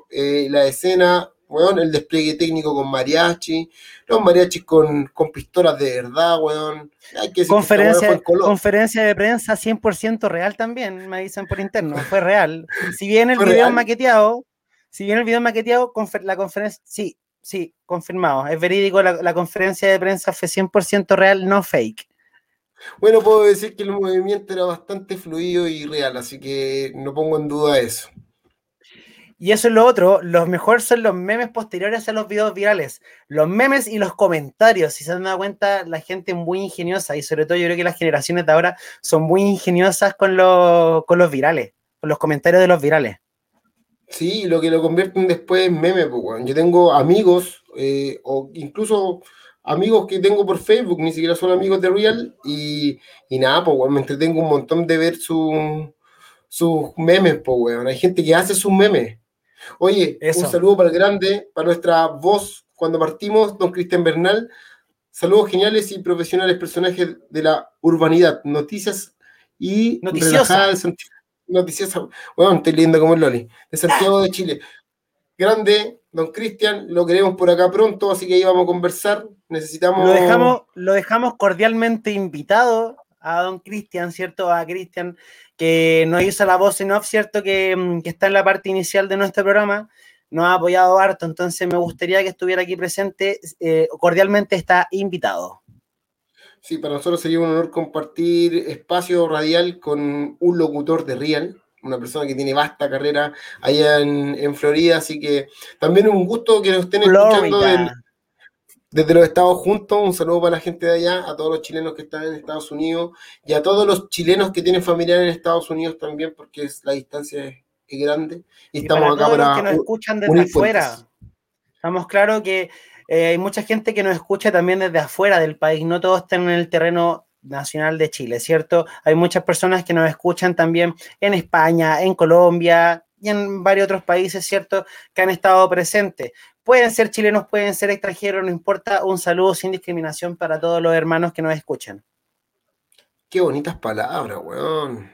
eh, la escena, weón, el despliegue técnico con mariachi, los mariachis con, con pistolas de verdad, weón. Hay que conferencia, conferencia de prensa 100% real también, me dicen por interno, fue real. Si bien el video maqueteado, si bien el video maqueteado, la conferencia, sí, sí, confirmado, es verídico, la, la conferencia de prensa fue 100% real, no fake. Bueno, puedo decir que el movimiento era bastante fluido y real, así que no pongo en duda eso. Y eso es lo otro, los mejores son los memes posteriores a los videos virales. Los memes y los comentarios. Si se han dado cuenta, la gente es muy ingeniosa y sobre todo yo creo que las generaciones de ahora son muy ingeniosas con, con los virales, con los comentarios de los virales. Sí, lo que lo convierten después en meme. Pues, Yo tengo amigos eh, o incluso amigos que tengo por Facebook, ni siquiera son amigos de Real, y, nada, pues, me entretengo un montón de ver sus memes, pues, weón. Hay gente que hace sus memes. Oye, un saludo para el grande, para nuestra voz cuando partimos, don Cristian Bernal. Saludos geniales y profesionales personajes de la urbanidad, noticias y noticiosa. Noticiosa. Bueno, estoy linda como el Loli, de Santiago de Chile. Grande, don Cristian, lo queremos por acá pronto, así que ahí vamos a conversar. Necesitamos. Lo dejamos, lo dejamos cordialmente invitado a don Cristian, ¿cierto? A Cristian, que nos hizo la voz en off, ¿cierto? Que, mm, que, está en la parte inicial de nuestro programa. Nos ha apoyado harto, entonces me gustaría que estuviera aquí presente. Eh, cordialmente está invitado. Sí, para nosotros sería un honor compartir espacio radial con un locutor de Real, una persona que tiene vasta carrera allá en, Florida, así que también un gusto que nos estén escuchando desde los Estados juntos. Un saludo para la gente de allá, a todos los chilenos que están en Estados Unidos y a todos los chilenos que tienen familiares en Estados Unidos también, porque es, la distancia es, grande. Y, estamos acá para. Que nos escuchan desde afuera. Estamos claros que eh, hay mucha gente que nos escucha también desde afuera del país, no todos están en el terreno nacional de Chile, ¿cierto? Hay muchas personas que nos escuchan también en España, en Colombia y en varios otros países, ¿cierto? Que han estado presentes. Pueden ser chilenos, pueden ser extranjeros, no importa. Un saludo sin discriminación para todos los hermanos que nos escuchan. Qué bonitas palabras, weón.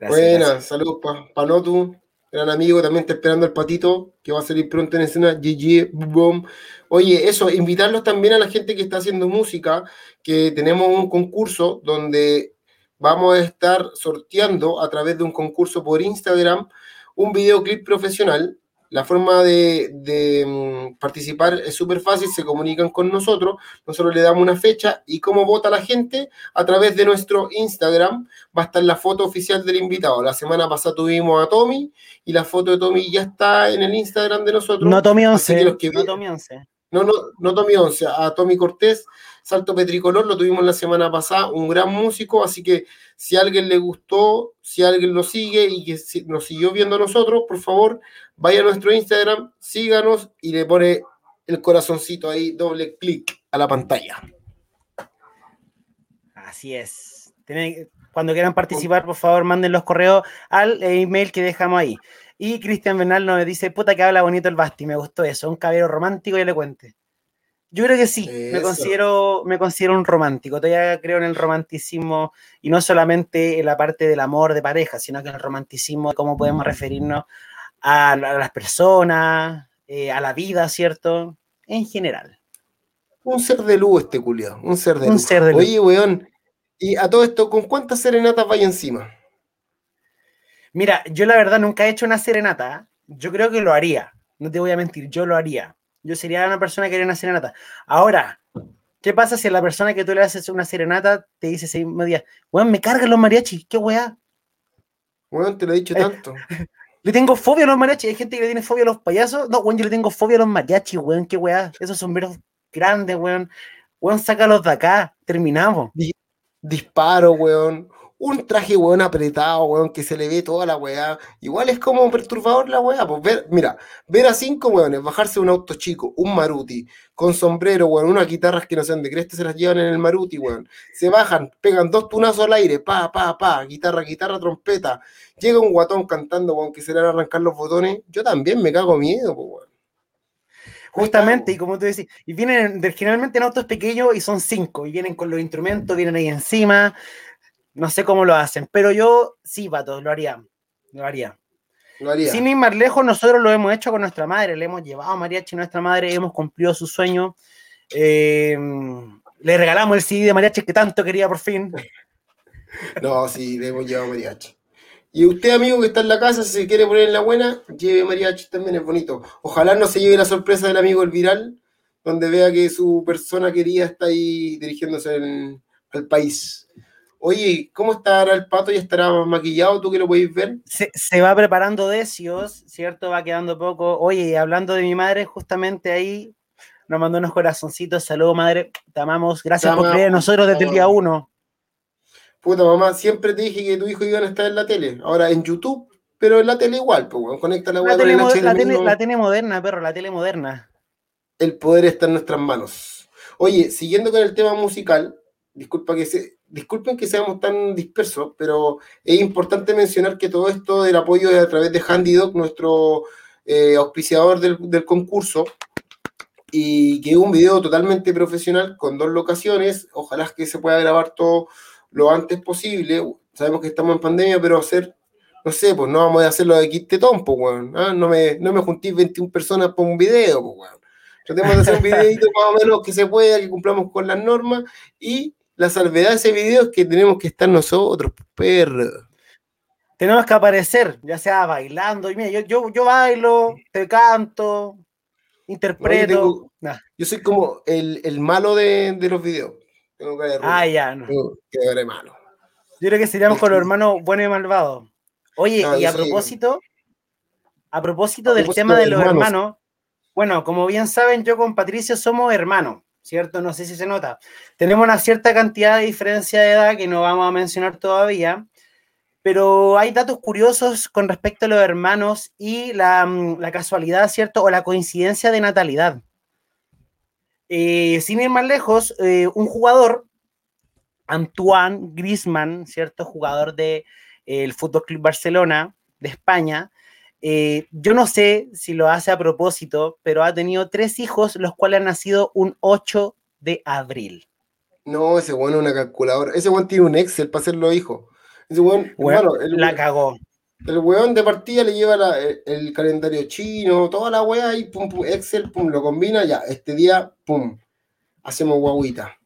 Buenas, saludos para Panotu, gran amigo, también está esperando el patito, que va a salir pronto en escena, GG, boom. Oye, eso, invitarlos también a la gente que está haciendo música, que tenemos un concurso donde vamos a estar sorteando a través de un concurso por Instagram un videoclip profesional la forma de, mm, participar es súper fácil, se comunican con nosotros, nosotros le damos una fecha y cómo vota la gente a través de nuestro Instagram va a estar la foto oficial del invitado. La semana pasada tuvimos a Tommy y la foto de Tommy ya está en el Instagram de nosotros. No Tommy 11, no Tommy 11. No, no, no Tommy 11, a Tommy Cortés, Salto Petricolor, lo tuvimos la semana pasada, un gran músico, así que si a alguien le gustó, si alguien lo sigue y que nos siguió viendo a nosotros, por favor, vaya a nuestro Instagram, síganos y le pone el corazoncito ahí, doble clic a la pantalla. Así es. Cuando quieran participar, por favor, manden los correos al email que dejamos ahí. Y Cristian Bernal nos dice, puta que habla bonito el Basti, me gustó eso, un caballero romántico y le cuente. Yo creo que sí, me considero, me considero un romántico, todavía creo en el romanticismo y no solamente en la parte del amor de pareja, sino que en el romanticismo cómo podemos referirnos a, las personas, eh, a la vida, ¿cierto? En general. Un ser de luz este culiado, un ser de un Ser de luz. Oye, weón, y a todo esto, ¿con cuántas serenatas vaya encima? Mira, yo la verdad nunca he hecho una serenata, yo creo que lo haría, no te voy a mentir, yo lo haría yo sería una persona que haría una serenata. Ahora, ¿qué pasa si a la persona que tú le haces una serenata te dice ese mismo día, weón, me cargan los mariachis, qué weá? Weón, te lo he dicho tanto. le tengo fobia a los mariachis, hay gente que le tiene fobia a los payasos. No, weón, yo le tengo fobia a los mariachis, weón, qué weá. Esos sombreros grandes, weón. Weón, sácalos de acá, terminamos. Disparo, weón un traje, weón, apretado, weón, que se le ve toda la weá. Igual es como perturbador la weá. Pues ver, mira, ver a cinco weones bajarse un auto chico, un Maruti, con sombrero, weón, unas guitarras que no sean de cresta se las llevan en el Maruti, weón. Se bajan, pegan dos tunazos al aire, pa, pa, pa, guitarra, guitarra, trompeta. Llega un guatón cantando, weón, que se le van a arrancar los botones. Yo también me cago miedo, pues, weón. Justamente, y como tú decís, y vienen generalmente en autos pequeños y son cinco, y vienen con los instrumentos, vienen ahí encima, no sé cómo lo hacen, pero yo sí, Pato, lo haría. Lo haría. Lo haría. Sin ir más lejos, nosotros lo hemos hecho con nuestra madre, le hemos llevado a mariachi a nuestra madre, hemos cumplido su sueño. Eh, le regalamos el CD de mariachi que tanto quería por fin. No, sí, le hemos llevado mariachi. Y usted, amigo que está en la casa, si se quiere poner en la buena, lleve mariachi también, es bonito. Ojalá no se lleve la sorpresa del amigo el viral, donde vea que su persona querida está ahí dirigiéndose al país. Oye, ¿cómo estará el pato? ¿Ya estará maquillado? ¿Tú que lo podéis ver? Se, va preparando decios, ¿cierto? Va quedando poco. Oye, hablando de mi madre, justamente ahí nos mandó unos corazoncitos. Saludos, madre. Te amamos. Gracias por creer en nosotros desde el día uno. Puta, mamá, siempre te dije que tu hijo iba a estar en la tele. Ahora en YouTube, pero en la tele igual, pues, bueno, conecta la, la, tele, la, tele, la tele moderna, perro, la tele moderna. El poder está en nuestras manos. Oye, siguiendo con el tema musical, disculpa que se, disculpen que seamos tan dispersos, pero es importante mencionar que todo esto del apoyo es a través de HandyDoc, nuestro eh, auspiciador del, concurso, y que es un video totalmente profesional con dos locaciones. Ojalá que se pueda grabar todo lo antes posible. Sabemos que estamos en pandemia, pero hacer, no sé, pues no vamos a hacerlo de quintetón, pues, weón. ¿ah? No, me, no me juntís 21 personas por un video, pues, weón. Tratemos de hacer un videito más o menos que se pueda, que cumplamos con las normas y la salvedad de ese video es que tenemos que estar nosotros, perro. Tenemos que aparecer, ya sea bailando. Y mira, yo, yo, yo bailo, te canto, interpreto. yo, soy como el, el malo de, de, los videos. Tengo que ah, ya, no. que malo. Yo creo que seríamos con los hermanos bueno y malvado. Oye, y a propósito, a propósito del tema de los hermanos, bueno, como bien saben, yo con Patricia somos hermanos. ¿Cierto? No sé si se nota. Tenemos una cierta cantidad de diferencia de edad que no vamos a mencionar todavía, pero hay datos curiosos con respecto a los hermanos y la, mm, casualidad, ¿cierto? O la coincidencia de natalidad. Eh, sin ir más lejos, eh, un jugador, Antoine Griezmann, ¿cierto? Jugador del de, Fútbol Club Barcelona de España, eh, yo no sé si lo hace a propósito, pero ha tenido tres hijos, los cuales han nacido un 8 de abril. No, ese bueno es una calculadora. Ese weón tiene un Excel para hacerlo hijo. Ese weón, la cagó. El weón de partida le lleva el, calendario chino, toda la weá y pum, pum, Excel, pum, lo combina, ya, este día, pum, hacemos guaguita.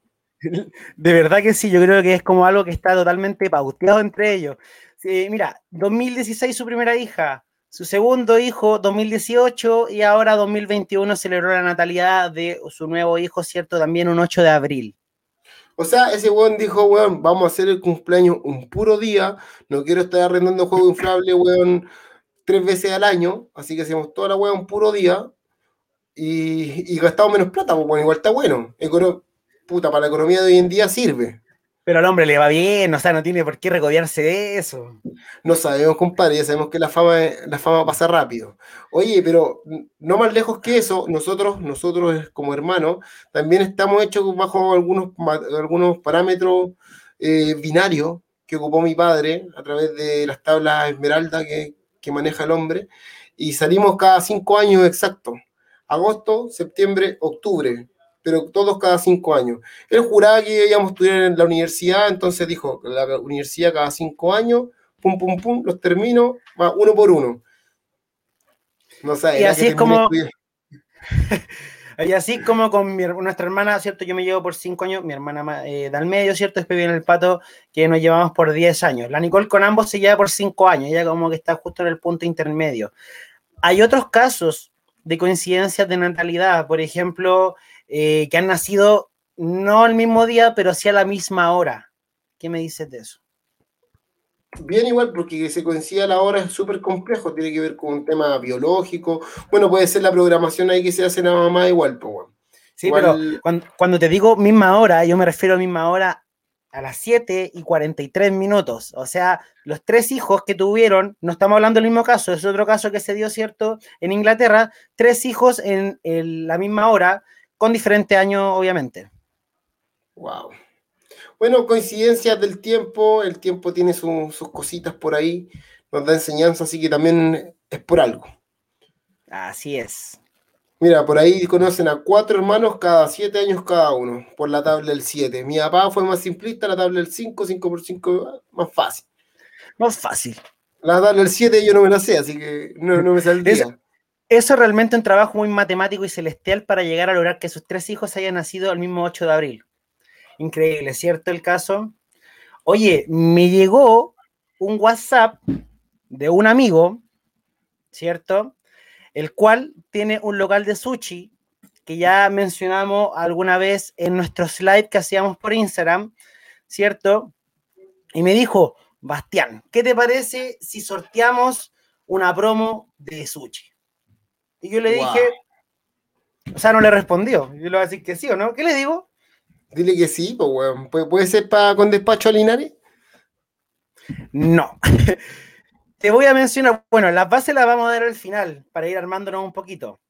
De verdad que sí, yo creo que es como algo que está totalmente pauteado entre ellos. mira, 2016 su primera hija, su segundo hijo, 2018, y ahora 2021 celebró la natalidad de su nuevo hijo, ¿cierto? También un 8 de abril. O sea, ese weón dijo, weón, vamos a hacer el cumpleaños un puro día, no quiero estar arrendando juego inflable, weón, tres veces al año, así que hacemos toda la weón un puro día y, gastamos menos plata, pues igual está bueno. puta, para la economía de hoy en día sirve. Pero al hombre le va bien, o sea, no tiene por qué recodearse de eso. No sabemos, compadre, ya sabemos que la fama, la fama pasa rápido. Oye, pero no más lejos que eso, nosotros, nosotros como hermanos, también estamos hechos bajo algunos, algunos parámetros eh, binarios que ocupó mi padre a través de las tablas esmeralda que, que maneja el hombre, y salimos cada cinco años exactos. Agosto, septiembre, octubre pero todos cada cinco años. Él juraba que íbamos a estudiar en la universidad, entonces dijo, la universidad cada cinco años, pum, pum, pum, los termino, va uno por uno. No sé. Y así es como... Y así como con nuestra hermana, ¿cierto? Yo me llevo por cinco años, mi hermana eh, da medio, ¿cierto? Después viene el pato que nos llevamos por diez años. La Nicole con ambos se lleva por cinco años, ella como que está justo en el punto intermedio. Hay otros casos de coincidencias de natalidad, por ejemplo, eh, que han nacido no al mismo día, pero sí a la misma hora. ¿Qué me dices de eso? Bien igual, porque se coincida la hora es súper complejo, tiene que ver con un tema biológico. Bueno, puede ser la programación ahí que se hace nada más igual, pues bueno. Sí, pero cuando, te digo misma hora, yo me refiero a misma hora a las 7 y 43 minutos. O sea, los tres hijos que tuvieron, no estamos hablando del mismo caso, es otro caso que se dio, ¿cierto? En Inglaterra, tres hijos en, en la misma hora, con diferente año, obviamente. Wow. Bueno, coincidencias del tiempo, el tiempo tiene sus cositas por ahí, nos da enseñanza, así que también es por algo. Así es. Mira, por ahí conocen a cuatro hermanos cada siete años cada uno, por la tabla del 7. Mi papá fue más simplista, la tabla del 5, 5 por 5, más fácil. Más fácil. La tabla del 7 yo no me la sé, así que no, me saldría. Eso, eso es realmente un trabajo muy matemático y celestial para llegar a lograr que sus tres hijos hayan nacido el mismo 8 de abril. Increíble, ¿cierto el caso? Oye, me llegó un WhatsApp de un amigo, ¿cierto? El cual tiene un local de sushi que ya mencionamos alguna vez en nuestro slide que hacíamos por Instagram, ¿cierto? Y me dijo, Bastián, ¿qué te parece si sorteamos una promo de sushi? Y yo le dije, o sea, no le respondió. Yo le voy a decir que sí o no. ¿Qué le digo? Dile que sí, pues, weón. ¿Puede, ser para con despacho a Linares? No. Te voy a mencionar, bueno, las bases las vamos a dar al final para ir armándonos un poquito.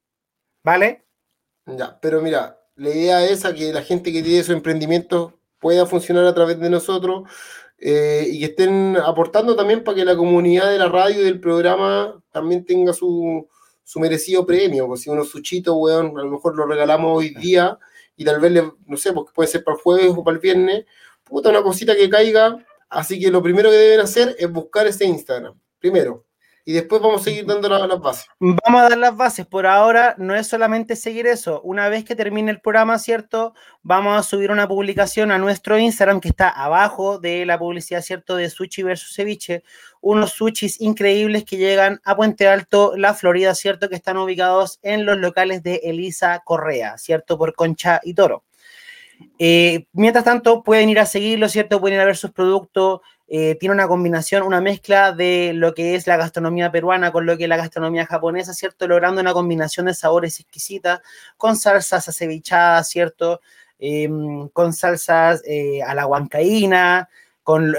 ¿Vale? Ya, pero mira, la idea es a que la gente que tiene su emprendimiento pueda funcionar a través de nosotros eh, y que estén aportando también para que la comunidad de la radio y del programa también tenga su, su merecido premio. Pues si unos suchitos, weón, a lo mejor lo regalamos hoy día y tal vez, no sé, porque puede ser para el jueves o para el viernes, puta, una cosita que caiga. Así que lo primero que deben hacer es buscar ese Instagram, primero. Y después vamos a seguir dando las bases. Vamos a dar las bases. Por ahora no es solamente seguir eso. Una vez que termine el programa, ¿cierto? Vamos a subir una publicación a nuestro Instagram que está abajo de la publicidad, ¿cierto? De Sushi versus Ceviche. Unos sushis increíbles que llegan a Puente Alto, la Florida, ¿cierto? Que están ubicados en los locales de Elisa Correa, ¿cierto? Por Concha y Toro. Eh, mientras tanto, pueden ir a seguirlo, ¿cierto? Pueden ir a ver sus productos. Eh, tiene una combinación, una mezcla de lo que es la gastronomía peruana con lo que es la gastronomía japonesa, ¿cierto? Logrando una combinación de sabores exquisita, con salsas acevichadas, ¿cierto? Em, con salsas eh, a la huancaína, con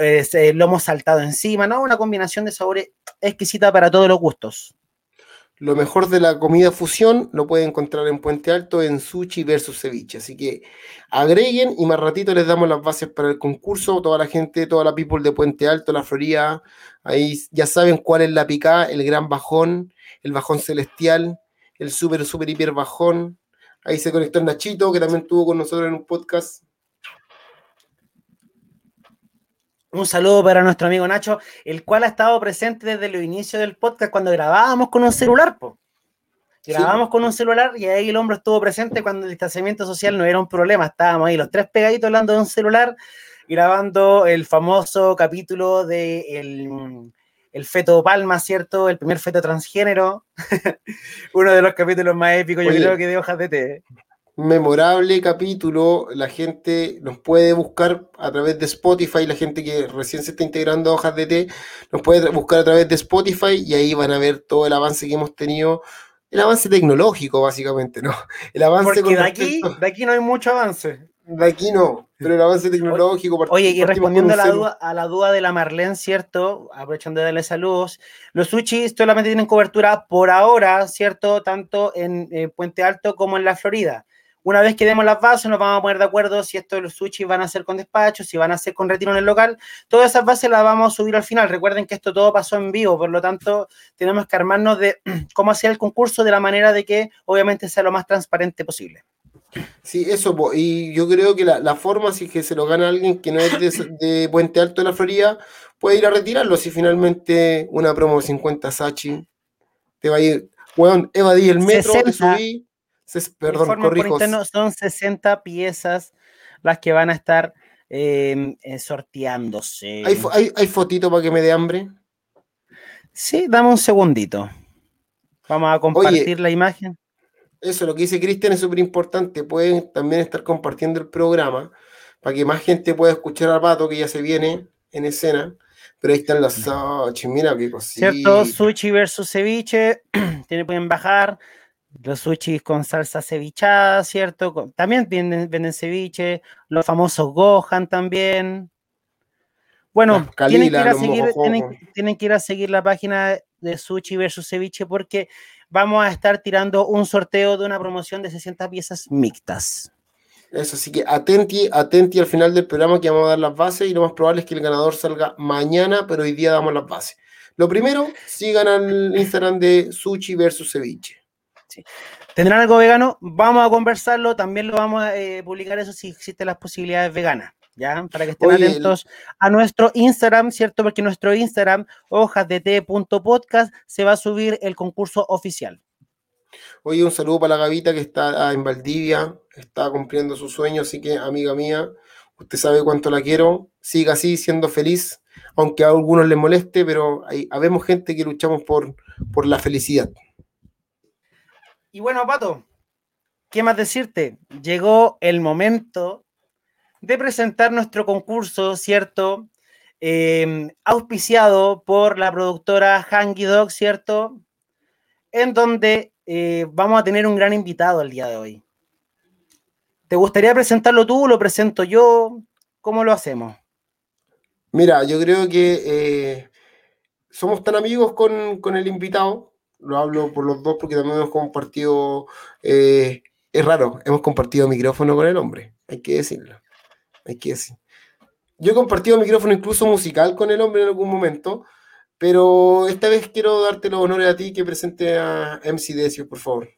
lomo saltado encima, ¿no? Una combinación de sabores exquisita para todos los gustos. Lo mejor de la comida fusión lo pueden encontrar en Puente Alto en sushi versus ceviche. Así que agreguen y más ratito les damos las bases para el concurso. Toda la gente, toda la people de Puente Alto, la Florida, ahí ya saben cuál es la picada, el gran bajón, el bajón celestial, el súper, súper, hiper bajón. Ahí se conectó Nachito, que también estuvo con nosotros en un podcast. Un saludo para nuestro amigo Nacho, el cual ha estado presente desde los inicios del podcast cuando grabábamos con un celular. Po. Grabábamos con un celular y ahí el hombre estuvo presente cuando el distanciamiento social no era un problema. Estábamos ahí los tres pegaditos hablando de un celular, grabando el famoso capítulo de el, feto palma, ¿cierto? El primer feto transgénero. Uno de los capítulos más épicos, yo creo que de hojas de té memorable capítulo. La gente nos puede buscar a través de Spotify, la gente que recién se está integrando a Hojas de Té, nos puede buscar a través de Spotify y ahí van a ver todo el avance que hemos tenido. El avance tecnológico, básicamente, ¿no? El avance Porque de aquí, de aquí no hay mucho avance. De aquí no, pero el avance tecnológico. Oye, y respondiendo a la, duda, a la duda de la Marlene, ¿cierto? Aprovechando de darle saludos, los sushis solamente tienen cobertura por ahora, ¿cierto? Tanto en eh, Puente Alto como en la Florida. Una vez que demos las bases, nos vamos a poner de acuerdo si estos los sushi van a ser con despacho, si van a ser con retiro en el local. Todas esas bases las vamos a subir al final. Recuerden que esto todo pasó en vivo, por lo tanto, tenemos que armarnos de cómo hacer el concurso de la manera de que obviamente sea lo más transparente posible. Sí, eso, y yo creo que la, forma, si que se lo gana alguien que no es de, Puente Alto de la Florida, puede ir a retirarlo. Si finalmente una promo 50 Sachi te va a ir, bueno, evadí el metro, 60. te subí, perdón, corrijo. son 60 piezas las que van a estar em, eh, sorteándose. ¿Hay, hay, hay fotito para que me dé hambre? Sí, dame un segundito. Vamos a compartir la imagen. Eso, lo que dice Cristian es súper importante. Pueden también estar compartiendo el programa para que más gente pueda escuchar a Pato, que ya se viene en escena. Pero ahí están los sushi, mira qué cosita. Cierto, sushi versus ceviche, tienen, pueden bajar. Los sushi con salsa cevichada, ¿cierto? También venden, venden ceviche. Los famosos Gohan también. Bueno, tienen, que ir a seguir, tienen, que ir a seguir la página de Sushi versus Ceviche porque vamos a estar tirando un sorteo de una promoción de 60 piezas mixtas. Eso, así que atenti, atenti al final del programa que vamos a dar las bases y lo más probable es que el ganador salga mañana, pero hoy día damos las bases. Lo primero, sigan al Instagram de Sushi versus Ceviche. ¿Tendrán algo vegano? Vamos a conversarlo, también lo vamos a eh, publicar eso si existen las posibilidades veganas. ¿ya? Para que estén atentos a nuestro Instagram, ¿cierto? Porque nuestro Instagram, hojasdt.podcast, se va a subir el concurso oficial. Oye, un saludo para la Gavita que está ah, en Valdivia, está cumpliendo su sueño, así que amiga mía, usted sabe cuánto la quiero, siga así, siendo feliz, aunque a algunos les moleste, pero hay, habemos gente que luchamos por, por la felicidad. Y bueno, Pato, ¿qué más decirte? Llegó el momento de presentar nuestro concurso, ¿cierto? Em, auspiciado por la productora Hangy Dog, ¿cierto? En donde eh, vamos a tener un gran invitado el día de hoy. ¿Te gustaría presentarlo tú? ¿Lo presento yo? ¿Cómo lo hacemos? Mira, yo creo que eh, somos tan amigos con, el invitado, lo hablo por los dos porque también hemos compartido, eh, es raro, hemos compartido micrófono con el hombre, hay que decirlo hay que decir. Yo he compartido micrófono incluso musical con el hombre en algún momento, pero esta vez quiero darte los honores a ti que presente a MC Decio, por favor.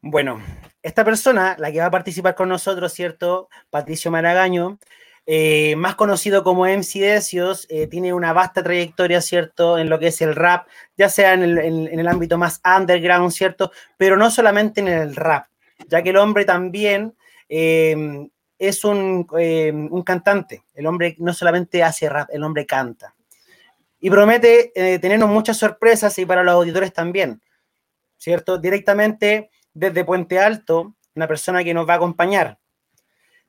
Bueno, esta persona, la que va a participar con nosotros, ¿cierto? Patricio Maragaño, eh, más conocido como MC Decios, eh, tiene una vasta trayectoria, ¿cierto? En lo que es el rap, ya sea en el, ámbito más underground, ¿cierto? Pero no solamente en el rap, ya que el hombre también eh, es un, cantante. El hombre no solamente hace rap, el hombre canta. Y promete tenernos muchas sorpresas y para los auditores también, ¿cierto? Directamente desde Puente Alto, una persona que nos va a acompañar.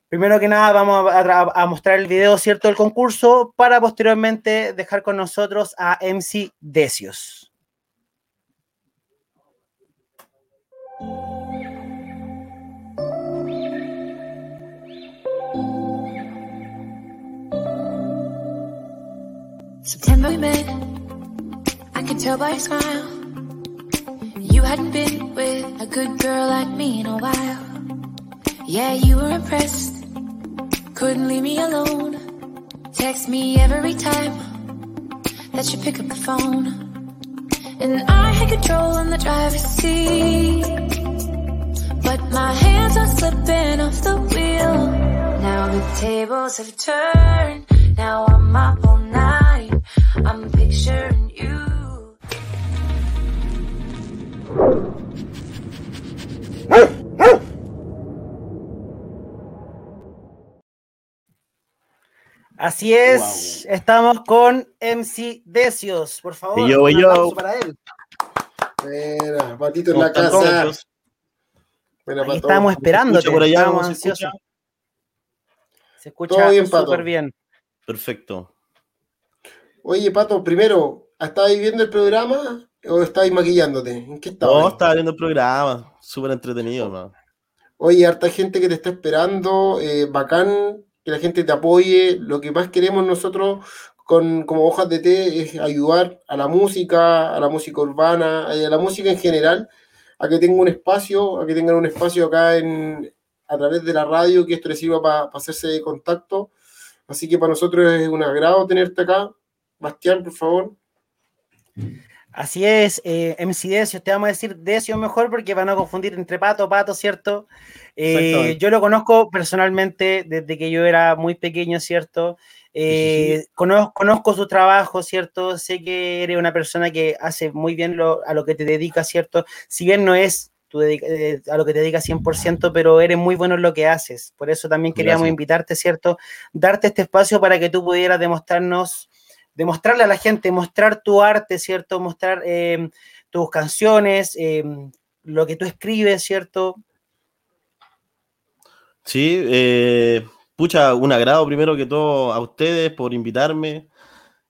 Primero que nada vamos a, a mostrar el video, ¿cierto?, del concurso para posteriormente dejar con nosotros a MC Decios. September we met, I could tell by your smile. You hadn't been with a good girl like me in a while. Yeah, you were impressed, couldn't leave me alone. Text me every time that you pick up the phone. And I had control in the driver's seat. But my hands are slipping off the wheel. Now the tables have turned. Now I'm up all night. I'm picturing you. Así es, estamos con MC Decios, por favor. yo, un yo. para él. Mira, patito en la casa. estamos esperando. Por allá, se escucha, se escucha súper bien. Perfecto. Oye, Pato, primero, ¿estabas viendo el programa o estabas maquillándote? ¿En qué estabas? No, estaba viendo el programa, súper entretenido, man. Oye, harta gente que te está esperando, eh, bacán que la gente te apoye. Lo que más queremos nosotros con, como hojas de té es ayudar a la música, a la música urbana, a la música en general, a que tenga un espacio, a que tengan un espacio acá en, a través de la radio, que esto les sirva para hacerse de contacto. Así que para nosotros es un agrado tenerte acá. Bastián, por favor. Así es, eh, MC Decio, te vamos a decir Decio mejor porque van a confundir entre pato, pato, ¿cierto? Eh, yo lo conozco personalmente desde que yo era muy pequeño, ¿cierto? Eh, conozco, conozco, su trabajo, ¿cierto? Sé que eres una persona que hace muy bien lo, a lo que te dedicas, ¿cierto? Si bien no es eh, a lo que te dedicas 100%, pero eres muy bueno en lo que haces. Por eso también queríamos invitarte, ¿cierto? Darte este espacio para que tú pudieras demostrarnos, demostrarle a la gente, mostrar tu arte, ¿cierto? Mostrar em, tus canciones, em, lo que tú escribes, ¿cierto? Sí, eh, pucha, un agrado primero que todo a ustedes por invitarme,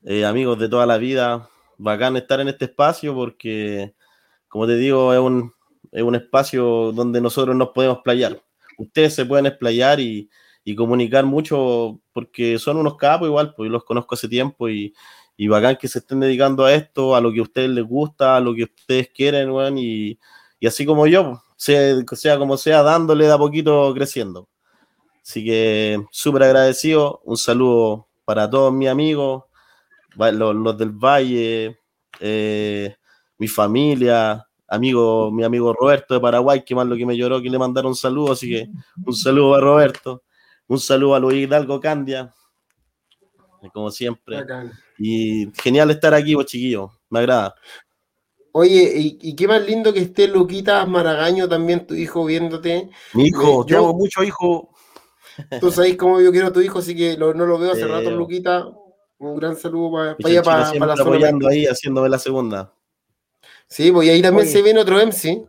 eh, amigos de toda la vida, bacán estar en este espacio porque, como te digo, es un, es un espacio donde nosotros nos podemos playar. Ustedes se pueden explayar y, y comunicar mucho porque son unos capos igual, pues los conozco hace tiempo y, y bacán que se estén dedicando a esto, a lo que a ustedes les gusta, a lo que ustedes quieren, y, y así como yo, sea, sea como sea, dándole de a poquito creciendo. Así que súper agradecido, un saludo para todos mis amigos, los, los del Valle, eh, mi familia, amigo, mi amigo Roberto de Paraguay, que más lo que me lloró que le mandaron un saludo, así que un saludo a Roberto, un saludo a Luis Hidalgo Candia, como siempre. Y genial estar aquí, vos chiquillos, me agrada. Oye, y, qué más lindo que esté Luquita Maragaño también, tu hijo, viéndote. Mi hijo, eh, yo, mucho hijo. Tú sabes cómo yo quiero a tu hijo, así que no lo veo hace rato, Luquita. Un gran saludo para, allá, para, para la apoyando ahí, haciéndome la segunda. Sí, pues ahí también se viene otro MC.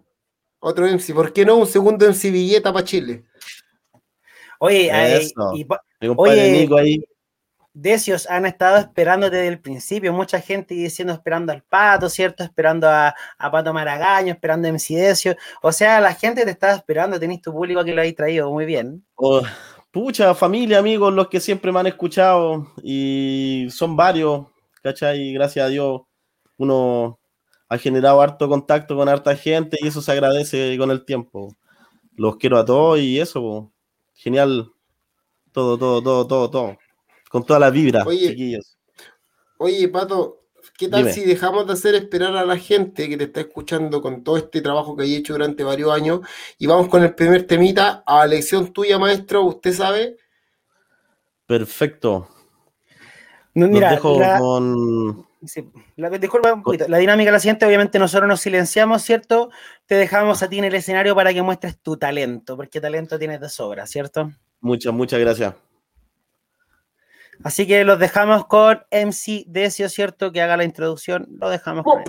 Otro MC. ¿Por qué no un segundo MC Villeta para Chile? Oye, ahí, y, oye ahí. Decios han estado esperando desde el principio, mucha gente diciendo esperando al Pato, ¿cierto? Esperando a, Pato Maragaño, esperando a MC Decio. O sea, la gente te estaba esperando, tenéis tu público que lo habéis traído muy bien. Oh, pucha, familia, amigos, los que siempre me han escuchado y son varios, ¿cachai? Gracias a Dios, uno ha generado harto contacto con harta gente y eso se agradece con el tiempo. Los quiero a todos y eso, genial. Todo, todo, todo, todo, todo. Con toda la vibra, oye, chiquillos. Oye, Pato, ¿qué tal si dejamos de hacer esperar a la gente que te está escuchando con todo este trabajo que hay hecho durante varios años y vamos con el primer temita a lección tuya, maestro? ¿Usted sabe? Perfecto. mira, dejo con la, disculpa un poquito. La dinámica es la siguiente, obviamente nosotros nos silenciamos, ¿cierto? Te dejamos a ti en el escenario para que muestres tu talento, porque talento tienes de sobra, ¿cierto? Muchas, muchas gracias. Así que los dejamos con MC Decio, ¿cierto? Que haga la introducción. Lo dejamos con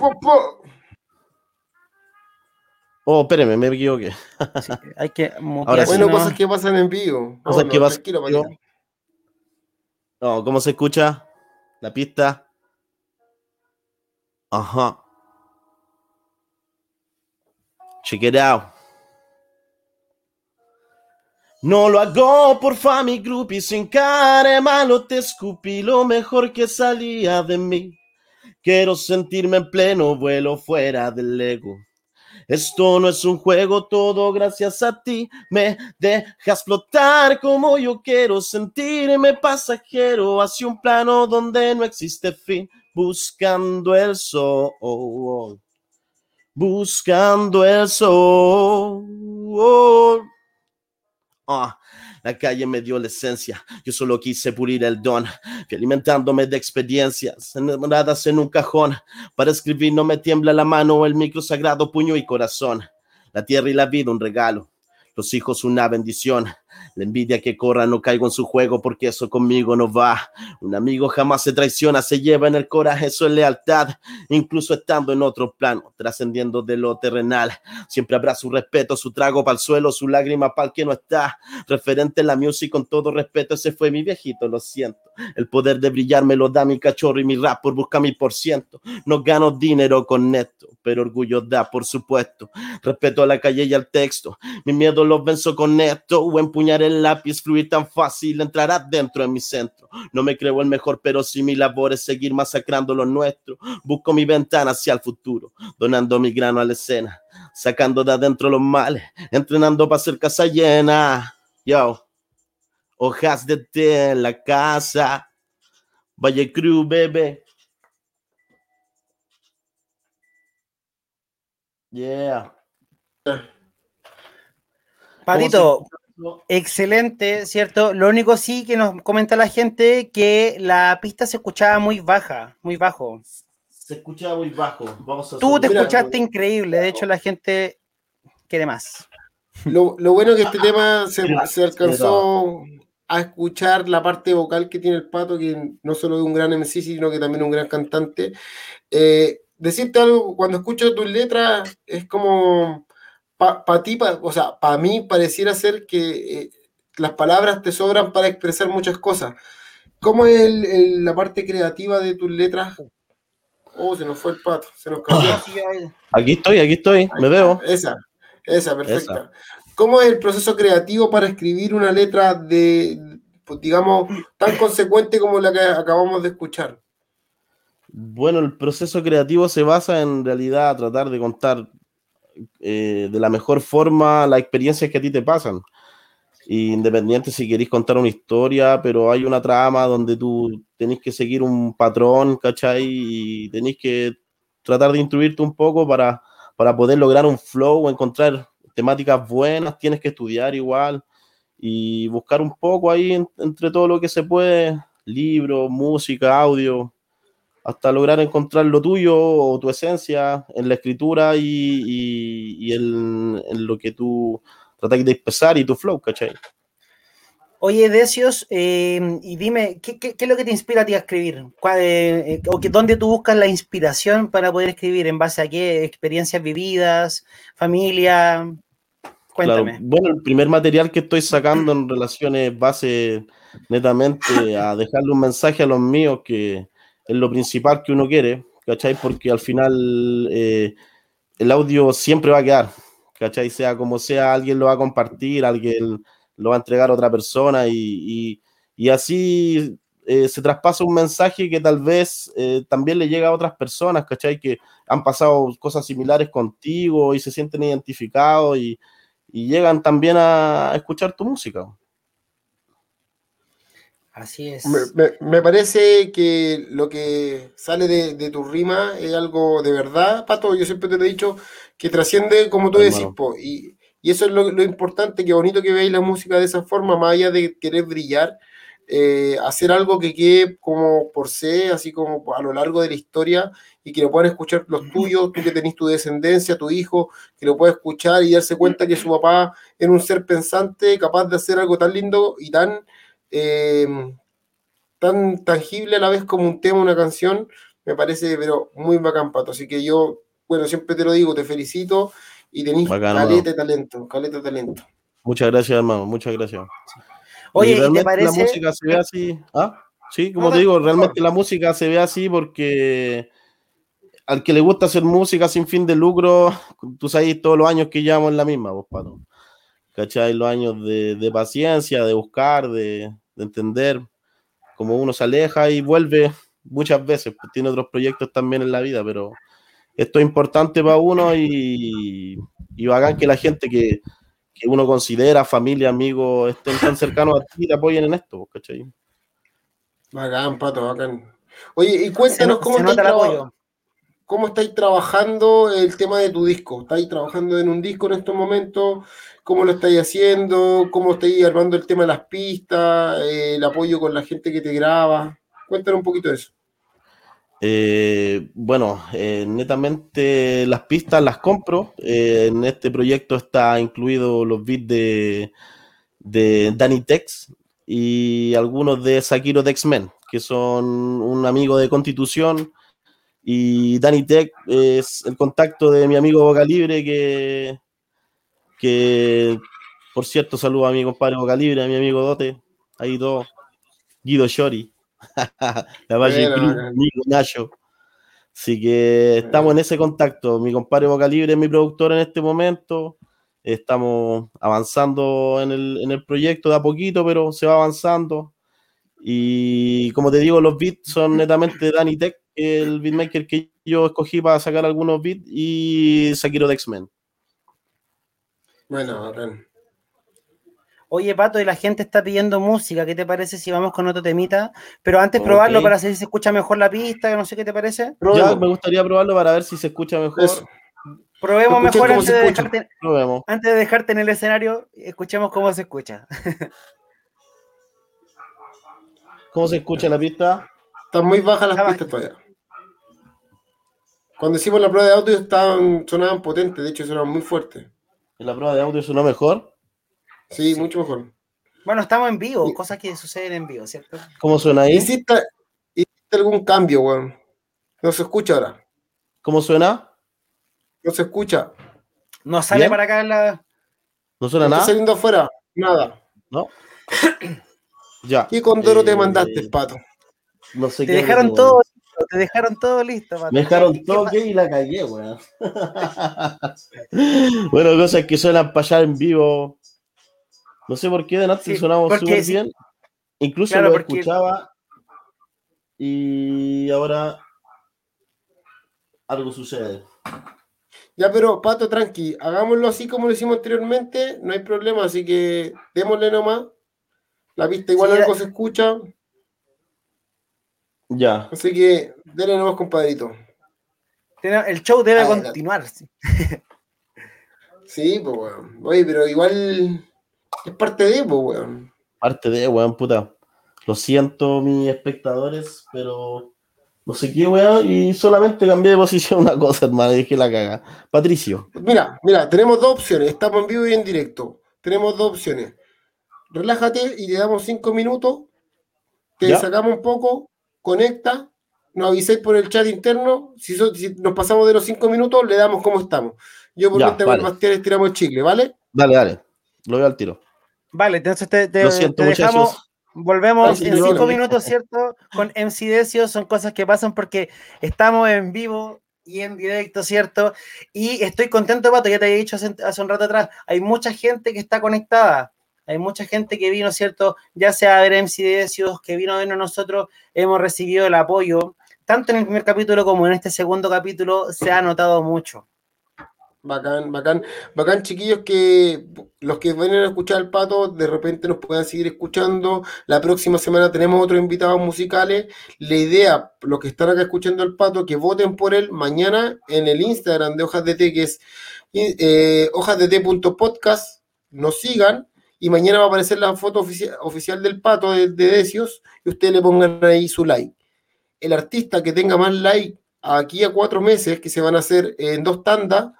Oh, espéreme, me equivoqué. hay que Ahora, bueno, cosas que pasan en vivo. Cosas que pasan No, ¿cómo se escucha? La pista. Ajá. Check it out. No lo hago por fama group y sin cara malo te escupí lo mejor que salía de mí. Quiero sentirme en pleno vuelo fuera del ego. Esto no es un juego, todo gracias a ti. Me dejas flotar como yo quiero sentirme pasajero hacia un plano donde no existe fin buscando el sol, buscando el sol. Ah, la calle me dio la esencia, yo solo quise pulir el don, fui alimentándome de experiencias, enamoradas en un cajón, para escribir no me tiembla la mano, el micro sagrado, puño y corazón, la tierra y la vida un regalo, los hijos una bendición, la envidia que corra no caigo en su juego porque eso conmigo no va. Un amigo jamás se traiciona, se lleva en el coraje, es lealtad. Incluso estando en otro plano, trascendiendo de lo terrenal. Siempre habrá su respeto, su trago para el suelo, su lágrima para el que no está. Referente en la music con todo respeto, ese fue mi viejito, lo siento. El poder de brillar me lo da mi cachorro y mi rap por buscar mi por ciento. No gano dinero con esto, pero orgullo da, por supuesto. Respeto a la calle y al texto. Mi miedo lo venzo con esto o empuñar el lápiz, fluir tan fácil, entrará dentro de mi centro. No me creo el mejor, pero si mi labor es seguir masacrando lo nuestro. Busco mi ventana hacia el futuro, donando mi grano a la escena, sacando de adentro los males, entrenando para ser casa llena. Yo, hojas de té en la casa. Valle Crew, bebé. Yeah. Patito, excelente, ¿cierto? Lo único sí que nos comenta la gente que la pista se escuchaba muy baja, muy bajo. Se escuchaba muy bajo. Vamos a Tú te escuchaste increíble, de hecho la gente quiere más. Lo, lo bueno que este tema se, se alcanzó a escuchar la parte vocal que tiene el pato, que no solo es un gran MC, sino que también un gran cantante. Eh, decirte algo, cuando escucho tus letras, es como, para ti, pa- o sea, para mí pareciera ser que eh, las palabras te sobran para expresar muchas cosas. ¿Cómo es el- el- la parte creativa de tus letras? Oh, se nos fue el pato, se nos cayó. Aquí estoy, aquí estoy, me veo. Esa, esa, perfecta. ¿Cómo es el proceso creativo para escribir una letra de, pues, digamos, tan consecuente como la que acabamos de escuchar? Bueno, el proceso creativo se basa en realidad tratar de contar eh, de la mejor forma las experiencias que a ti te pasan. Independiente si queréis contar una historia, pero hay una trama donde tú tenés que seguir un patrón, ¿cachai? Y tenés que tratar de instruirte un poco para, para poder lograr un flow encontrar temáticas buenas, tienes que estudiar igual y buscar un poco ahí en- entre todo lo que se puede, libros, música, audio, hasta lograr encontrar lo tuyo o tu esencia en la escritura y, y- y en, en lo que tú tratas de expresar y tu flow, ¿cachai? Oye, Decios, eh, y dime, ¿qué, qué, qué es lo que te inspira a ti a escribir? ¿Cuál, eh, eh, o que, ¿Dónde tú buscas la inspiración para poder escribir? ¿En base a qué? ¿Experiencias vividas? ¿Familia? Cuéntame. Claro, bueno, el primer material que estoy sacando en relaciones base netamente a dejarle un mensaje a los míos, que es lo principal que uno quiere, ¿cachai? Porque al final eh, el audio siempre va a quedar, ¿cachai? Sea como sea, alguien lo va a compartir, alguien lo va a entregar a otra persona y, y- así eh, se traspasa un mensaje que tal vez eh, también le llega a otras personas, ¿cachai? Que han pasado cosas similares contigo y se sienten identificados y, y llegan también a escuchar tu música. Así es. Me, me- me parece que lo que sale de, de tu rima es algo de verdad, Pato. Yo siempre te lo he dicho que trasciende, como tú Hermano. decís, po, y, y eso es lo, lo importante, que bonito que veáis la música de esa forma, más allá de querer brillar, eh, hacer algo que quede como por sí, así como a lo largo de la historia, y que lo puedan escuchar los tuyos, tú que tenés tu descendencia, tu hijo, que lo pueda escuchar y darse cuenta que su papá era un ser pensante, capaz de hacer algo tan lindo y tan eh, tan tangible a la vez como un tema, una canción, me parece, pero muy bacán, Pato. Así que yo, bueno, siempre te lo digo, te felicito y tenés Bacán, caleta de talento, caleta de talento. Muchas gracias, hermano, muchas gracias. Oye, Y ¿y te realmente parece? la música se ve así. ¿Ah? Sí, como No, te digo, realmente la música se ve así porque al que le gusta hacer música sin fin de lucro, tú sabes todos los años que llevamos en la misma, vos, Pato. ¿Cachai? Los años de, de paciencia, de buscar, de, de entender cómo uno se aleja y vuelve muchas veces. Pues tiene otros proyectos también en la vida, pero esto es importante para uno y, y bacán que la gente que, que uno considera familia, amigos, estén tan cercanos a ti y te apoyen en esto, pues, ¿cachai? Bacán, Pato, bacán. Oye, y cuéntanos no- cómo se estáis, traba- cómo estáis trabajando el tema de tu disco. ¿Estáis trabajando en un disco en estos momentos? ¿Cómo lo estáis haciendo? ¿Cómo estáis armando el tema de las pistas? eh, el apoyo con la gente que te graba. Cuéntanos un poquito de eso. Eh, bueno, eh, netamente las pistas las compro. En este proyecto está incluido los beats de, de Danny Tex y algunos de Sakiro de que son un amigo de Constitución. Y Danny Tech es el contacto de mi amigo Boca Libre, que, que por cierto, saludo a mi compadre Boca Libre, a mi amigo Dote, ahí todo, Guido Shori, la Valle Cruz. Nico Nacho. Así que estamos en ese contacto. Mi compadre Boca Libre es mi productor en este momento. Estamos avanzando en el, en el proyecto de a poquito, pero se va avanzando. Y como te digo, los beats son netamente de Danny Tech, el beatmaker que yo escogí para sacar algunos beats, y Sakiro de X-Men. Bueno, bacán. Oye, Pato, y la gente está pidiendo música. ¿Qué te parece si vamos con otro temita? Pero antes probarlo para saber si se escucha mejor la pista, no sé qué te parece. Ya me gustaría probarlo para ver si se escucha mejor. Eso. Probemos mejor antes de, dejarte, Probemos. antes de dejarte en el escenario, escuchemos cómo se escucha. ¿Cómo se escucha la pista? Están muy bajas las Está pistas todavía. Cuando hicimos la prueba de audio estaban, sonaban potentes, de hecho sonaban muy fuertes. ¿En la prueba de audio sonó mejor? Sí, mucho mejor. Bueno, estamos en vivo, Sí. cosas que suceden en vivo, ¿cierto? ¿Cómo suena ahí? ¿Hiciste, hiciste algún cambio, weón? No se escucha ahora. ¿Cómo suena? No se escucha. Nos sale Bien. para acá la. ¿No suena ¿No está nada? saliendo afuera? Nada. ¿No? Ya. ¿Qué condoro te Eh, mandaste, pato? No sé Te qué dejaron todo te dejaron todo listo, Pato. Me dejaron ¿Qué- qué todo que y la cagué, weón. bueno, cosas que suenan para allá en vivo. No sé por qué de antes Sí, sonamos súper sí. bien. Incluso Claro, lo porque- escuchaba. Y ahora algo sucede. Ya, pero Pato, tranqui, hagámoslo así como lo hicimos anteriormente, no hay problema, así que démosle nomás. La pista igual Sí, algo se escucha, Ya. así que denle nomás, compadrito. El show debe Adelante. continuar. sí. Sí, pues, weón. Oye, pero igual es parte de, pues, weón. Parte de, weón, puta. Lo siento, mis espectadores, pero no sé qué, weón. Y solamente cambié de posición una cosa, hermano. y Dije la caga. Patricio. Mira, mira, tenemos dos opciones, estamos en vivo y en directo. Tenemos dos opciones. Relájate y te damos cinco minutos, te Ya. sacamos un poco, conecta, nos avisáis por el chat interno. Si, so- si nos pasamos de los cinco minutos, le damos como estamos. Yo por mientras vale. Bastián estiramos el chicle, ¿vale? Dale, dale. Lo veo al tiro. Vale, entonces te, te- Lo siento, te dejamos. muchachos. Volvemos en cinco minutos, ¿cierto? Con MC Decio, son cosas que pasan porque estamos en vivo y en directo, ¿cierto? Y estoy contento, Pato, ya te había dicho hace, hace un rato atrás, hay mucha gente que está conectada, hay mucha gente que vino, ¿cierto? Ya sea a ver MC Decios, que vino a vernos nosotros, hemos recibido el apoyo, tanto en el primer capítulo como en este segundo capítulo, se ha notado mucho. Bacán, bacán, bacán, chiquillos, que los que vienen a escuchar el pato de repente nos puedan seguir escuchando. La próxima semana tenemos otros invitados musicales. La idea, los que están acá escuchando el pato, que voten por él mañana en el Instagram de Hojas de Té, que es eh, hojasdete.podcast. Nos sigan y mañana va a aparecer la foto ofici- oficial del pato de, de Decios y ustedes le pongan ahí su like. El artista que tenga más like aquí a cuatro meses, que se van a hacer en dos tandas,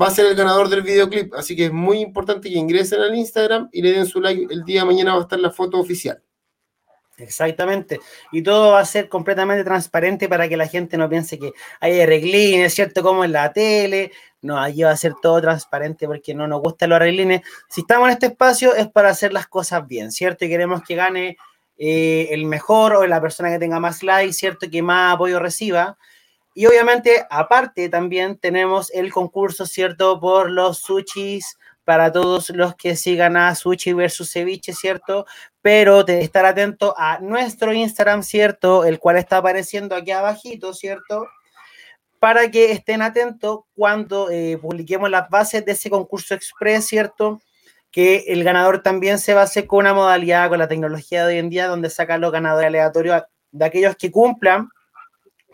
va a ser el ganador del videoclip. Así que es muy importante que ingresen al Instagram y le den su like. El día de mañana va a estar la foto oficial. Exactamente. Y todo va a ser completamente transparente para que la gente no piense que hay arreglines, ¿cierto? Como en la tele. No, allí va a ser todo transparente porque no nos gustan los arreglines. Si estamos en este espacio es para hacer las cosas bien, ¿cierto? Y queremos que gane eh, el mejor o la persona que tenga más likes, ¿cierto? Que más apoyo reciba. Y obviamente, aparte, también tenemos el concurso, ¿cierto? Por los sushis para todos los que sigan a Sushi versus Ceviche, ¿cierto? Pero de estar atento a nuestro Instagram, ¿cierto? El cual está apareciendo aquí abajito, ¿cierto? Para que estén atentos cuando eh, publiquemos las bases de ese concurso express, ¿cierto? Que el ganador también se hacer con una modalidad, con la tecnología de hoy en día, donde sacan los ganadores aleatorios de aquellos que cumplan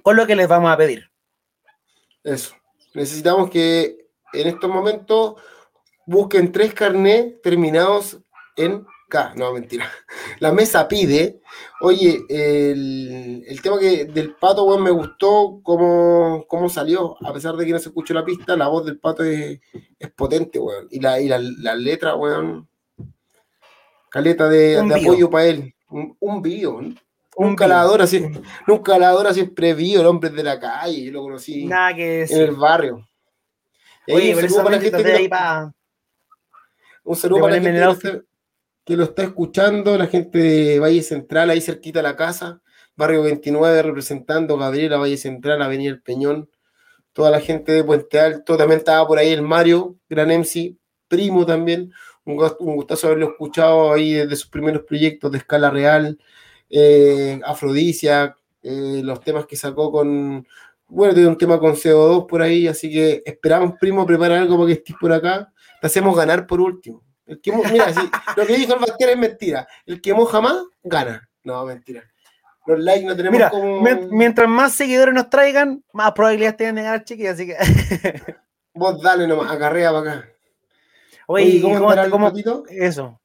con lo que les vamos a pedir. Eso. Necesitamos que en estos momentos busquen tres carnés terminados en K. No, mentira. La mesa pide. Oye, el, el tema que del pato, weón, me gustó cómo, cómo salió. A pesar de que no se escuchó la pista, la voz del pato es, es potente, weón. Y la, y la, la letra, weón. Caleta de, de apoyo para él. Un, un bio. ¿no? Un Nunca la adora, nunca la adora siempre bio, el hombre de la calle. Yo lo conocí Nada que en el barrio. Oye, gente de ahí para un saludo para la gente que lo, el está, que lo está escuchando, la gente de Valle Central, ahí cerquita de la casa, barrio 29, representando Gabriela, Valle Central, Avenida El Peñón, toda la gente de Puente Alto, también estaba por ahí el Mario, gran MC, primo también, un, un gustazo haberlo escuchado ahí desde sus primeros proyectos de escala real, eh, Afrodisia, eh, los temas que sacó con, bueno, tiene un tema con CO2 por ahí, así que esperamos, primo, preparar algo para que estés por acá, te hacemos ganar por último. El que, mo- mira, lo que dijo el Bastián es mentira, el que moja más, gana. No, mentira. Los likes no tenemos Mira, como... mien- mientras más seguidores nos traigan, más probabilidades tienen de ganar, chiquillos. Así que Vos dale nomás, acarrea para acá. Oye, ¿cómo, ¿cómo, está, cómo Eso.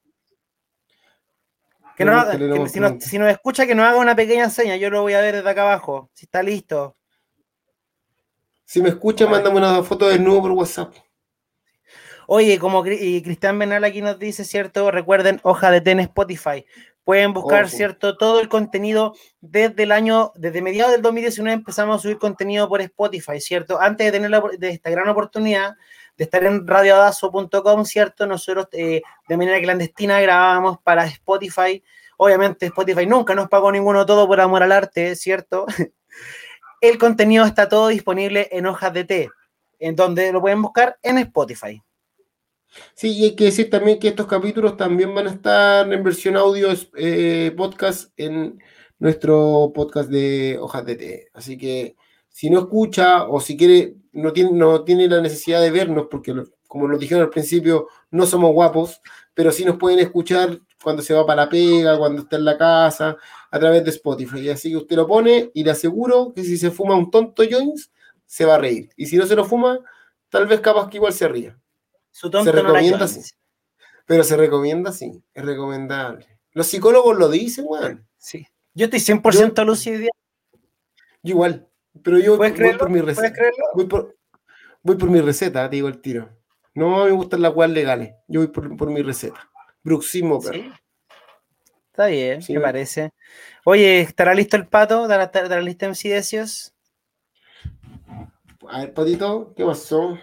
Que no, que si, nos, si, nos, escucha, que nos haga una pequeña seña. Yo lo voy a ver desde acá abajo. Si está listo. Si me escucha, mándame una foto de nuevo por WhatsApp. Oye, como y Cristian Benal aquí nos dice, ¿cierto? Recuerden, hoja de ten Spotify. Pueden buscar, ¿cierto? Todo el contenido desde el año, desde mediados del 2019 empezamos a subir contenido por Spotify, ¿cierto? Antes de tener la, de esta gran oportunidad de estar en radioadazo.com, ¿cierto? Nosotros eh, de manera clandestina grabábamos para Spotify. Obviamente Spotify nunca nos pagó ninguno todo por amor al arte, ¿cierto? el contenido está todo disponible en hojas de té, en donde lo pueden buscar en Spotify. Sí, y hay que decir también que estos capítulos también van a estar en versión audio eh, podcast en nuestro podcast de hojas de té. Así que si no escucha o si quiere, no tiene, no tiene la necesidad de vernos, porque como nos dijeron al principio, no somos guapos, pero sí nos pueden escuchar cuando se va para la pega, cuando está en la casa, a través de Spotify. Así que usted lo pone y le aseguro que si se fuma un tonto joints, se va a reír. Y si no se lo fuma, tal vez capaz que igual se ría. Su tonto se recomienda, sí. Pero se recomienda, sí. Es recomendable. Los psicólogos lo dicen, weón. Sí. Yo estoy 100% lúcido. Yo igual. Pero yo voy por mi receta. Voy por, voy por mi receta, te digo el tiro. No me gustan las weas legales. Yo voy por, mi receta. Bruxismo, pero. Está bien, me parece. Oye, ¿estará listo el pato? ¿Estará, estará listo MC Decios? A ver, patito, ¿qué pasó?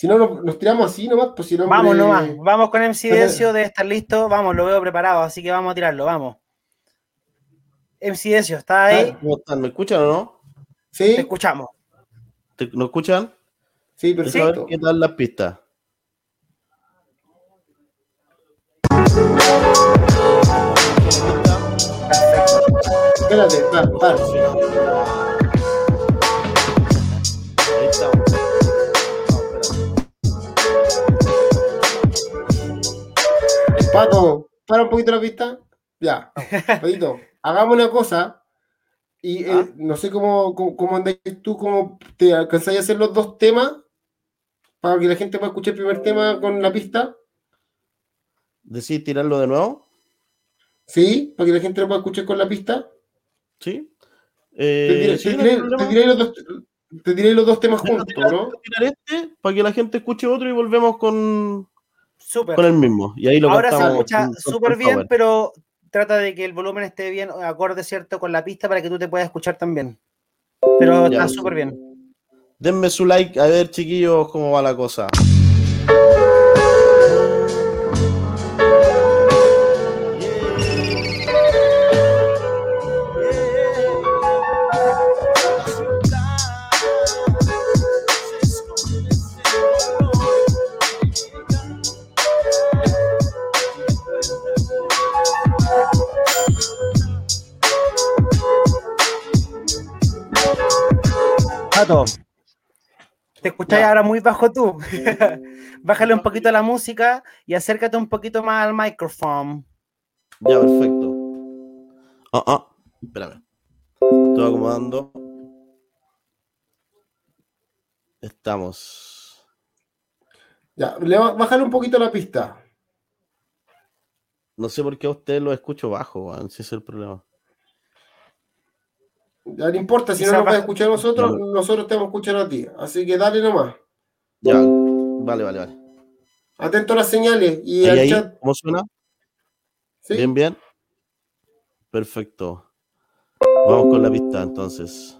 Si no, nos, tiramos así nomás, pues si no. Vamos nomás, vamos con MC Decio, de estar listo. Vamos, lo veo preparado, así que vamos a tirarlo, vamos. MC Decio, ¿está ahí? ¿Me escuchan o no? Sí. Te escuchamos. ¿Te, ¿Nos escuchan? Sí, perfecto. ¿Qué tal las pistas? Espérate, para, para. Pato, para un poquito la pista. Ya, Patito, hagamos una cosa. Y eh, ah. no sé cómo, cómo, andáis tú, cómo te alcanzáis a hacer los dos temas para que la gente pueda escuchar el primer tema con la pista. ¿Decís tirarlo de nuevo? Sí, para que la gente lo pueda escuchar con la pista. Sí. te, diré, los dos, los dos temas juntos, ¿no? Tirar este para que la gente escuche otro y volvemos con, con el mismo. Y ahí lo Ahora se escucha súper bien, pero trata de que el volumen esté bien, acorde, ¿cierto? Con la pista para que tú te puedas escuchar también. Pero está súper bien. Denme su like, a ver, chiquillos, cómo va la cosa. Te escuchas ahora muy bajo tú. Bájale un poquito la música y acércate un poquito más al micrófono. Ya, perfecto. Ah, ah, espérame. Estoy acomodando. Estamos. Ya, bájale un poquito la pista. No sé por qué a usted lo escucho bajo, si es el problema. Ya no importa, si no nos puede escuchar a nosotros, nosotros te vamos a escuchar a ti. Así que dale nomás. Ya, vale, vale, vale. Atento a las señales y al chat. ¿Cómo suena? Bien, bien. Perfecto. Vamos con la pista entonces.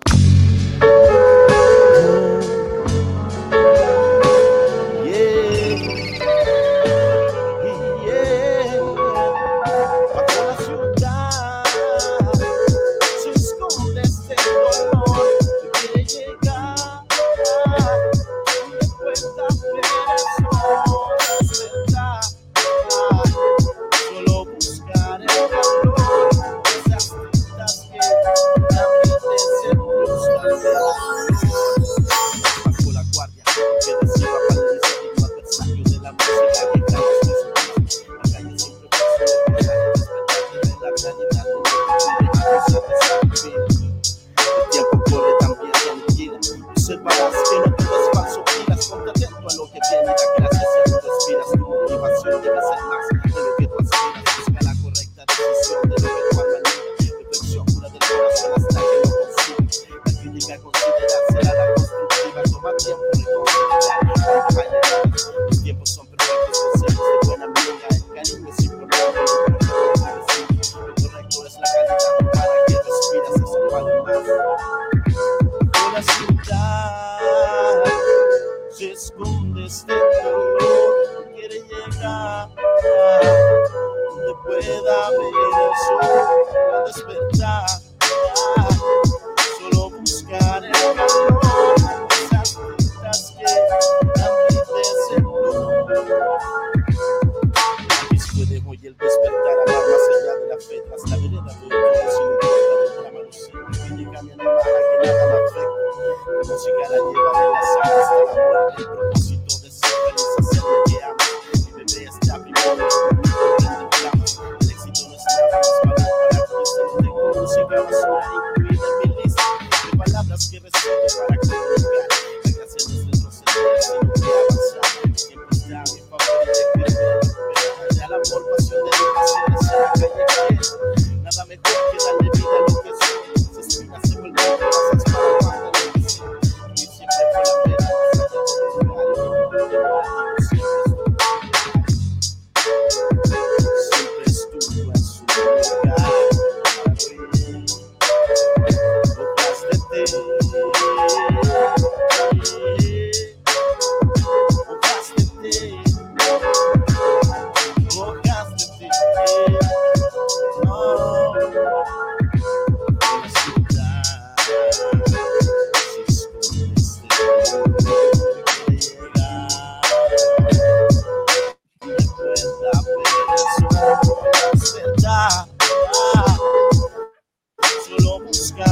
Observarás que no todo es falso y las a lo que viene, da gracias aún respiras, tu motivación debe ser más de lo que tú aspiras, la correcta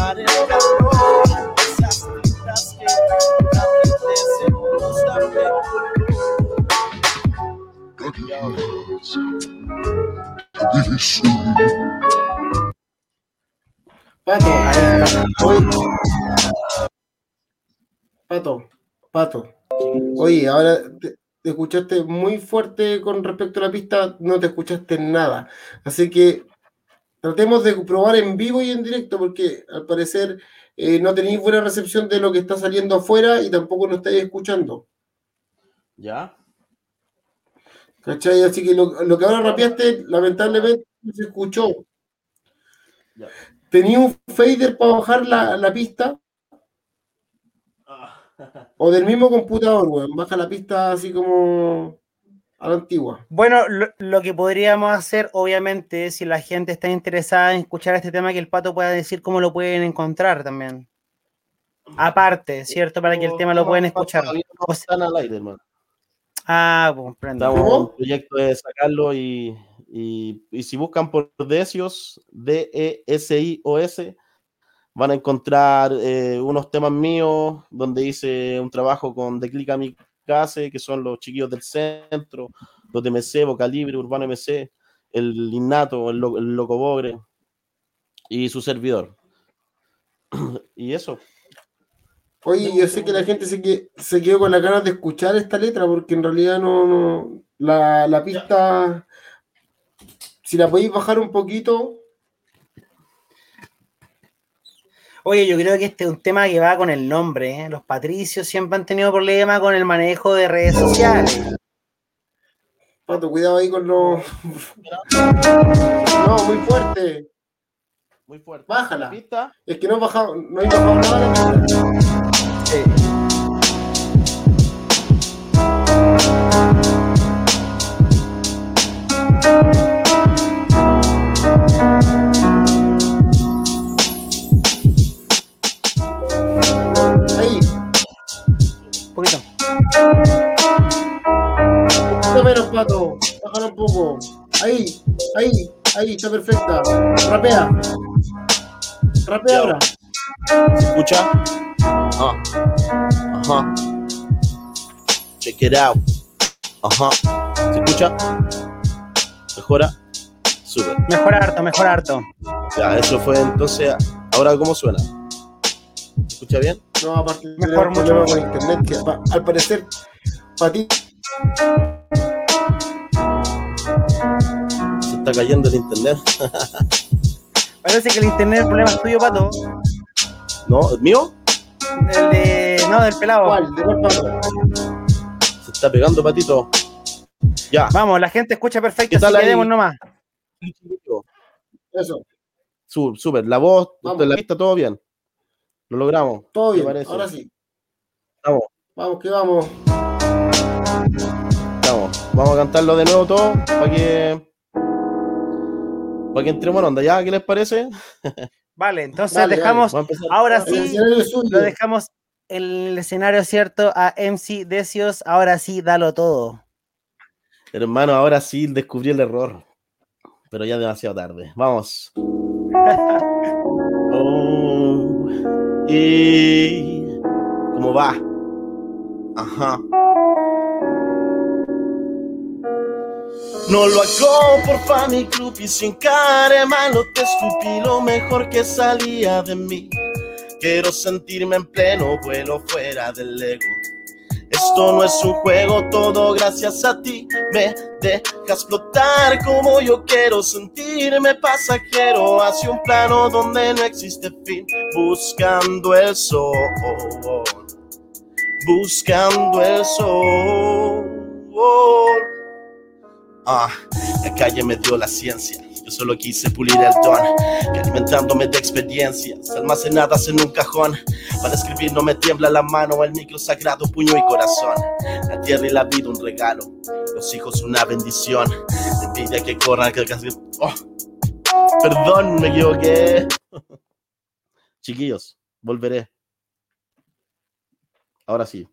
Pato, Pato, Pato. Oye, ahora te escuchaste muy fuerte con respecto a la pista, no te escuchaste nada. Así que tratemos de probar en vivo y en directo, porque al parecer eh, no tenéis buena recepción de lo que está saliendo afuera y tampoco lo estáis escuchando. ¿Ya? ¿Cachai? Así que lo, lo que ahora rapeaste, lamentablemente, no se escuchó. Ya. ¿Tenía un fader para bajar la, la pista? Ah, O del mismo computador, weón. Baja la pista así como a la antigua. Bueno, lo, lo que podríamos hacer, obviamente, si la gente está interesada en escuchar este tema, que el pato pueda decir cómo lo pueden encontrar también. Aparte, ¿cierto? Para que el tema lo puedan escuchar. O sea- al aire, hermano. Ah, comprendo. Estamos en un proyecto de sacarlo y, y, y si buscan por Decios, D-E-S-I-O-S, van a encontrar eh, unos temas míos donde hice un trabajo con The Click Amicase, que son los chiquillos del centro, los de MC, Vocalibre, Urbano MC, el Innato, el, Lo- el Loco Bogre y su servidor. y eso. Oye, yo sé que la gente se, que, se quedó con la ganas de escuchar esta letra, porque en realidad no, no la, la pista, si la podéis bajar un poquito, Oye, yo creo que este es un tema que va con el nombre. ¿eh? Los patricios siempre han tenido problemas con el manejo de redes sociales. Pato, cuidado ahí con los... No, muy fuerte. Muy fuerte. Bájala. Es que no he bajado, no he bajado nada la menos, Pato. Bájala un poco. Ahí, ahí, ahí, está perfecta. Rapea. Rapea ahora. ¿Se escucha? Ah. Ajá. Check it out. Ajá. ¿Se escucha? ¿Mejora? Súper. Mejor harto, mejor harto. Ya, eso fue entonces. Ahora, ¿cómo suena? ¿Se escucha bien? No, aparte Mejor, mucho con internet, que al parecer Patito. Se está cayendo el internet. Parece que el internet, el problema es tuyo, pato. ¿No? ¿El mío? El de. No, del pelado. ¿Cuál? ¿De cuál pato? Se está pegando, patito. Ya. Vamos, la gente escucha perfecto, ¿Qué tal así que demos nomás. Eso. Súper. La voz, Vamos. la vista, todo bien. Lo logramos. Todo ¿Qué bien. parece? Ahora sí. Vamos, Vamos, que vamos. vamos. Vamos a cantarlo de nuevo todo para que. Para que entremos en onda. ¿Ya? ¿Qué les parece? Vale, entonces Dale, dejamos. Ahora sí, lo dejamos el escenario cierto a MC Decios. Ahora sí, dalo todo. Hermano, ahora sí descubrí el error. Pero ya demasiado tarde. Vamos. Oh, y ¿Cómo va? Ajá. No lo hago por fan y y sin cara malo te escupí lo mejor que salía de mí. Quiero sentirme en pleno vuelo fuera del ego. Esto no es un juego, todo gracias a ti. Me dejas flotar como yo quiero sentirme pasajero hacia un plano donde no existe fin. Buscando el sol, buscando el sol. Ah, la calle me dio la ciencia. Yo solo quise pulir el don, que alimentándome de experiencias, almacenadas en un cajón. Para escribir no me tiembla la mano, el micro sagrado, puño y corazón. La tierra y la vida un regalo, los hijos una bendición. Envidia que corran, que. Oh, perdón, me equivoqué. Chiquillos, volveré. Ahora sí.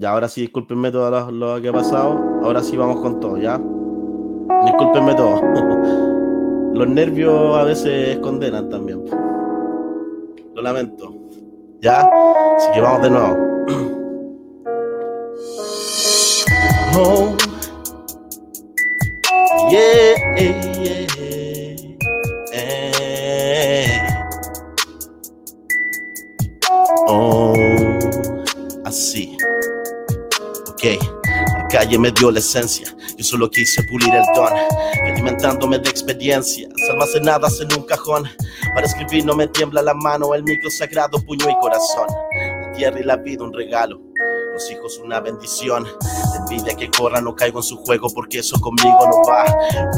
Ya, ahora sí, discúlpenme todo lo, que ha pasado. Ahora sí vamos con todo, ¿ya? Discúlpenme todo. Los nervios a veces condenan también. Lo lamento. ¿Ya? Así que vamos de nuevo. Oh. Yeah, yeah, calle me dio la esencia. Yo solo quise pulir el don, alimentándome de experiencias, almacenadas en un cajón. Para escribir no me tiembla la mano, el micro sagrado, puño y corazón. La tierra y la vida un regalo, los hijos una bendición. La envidia que corra no caigo en su juego porque eso conmigo no va.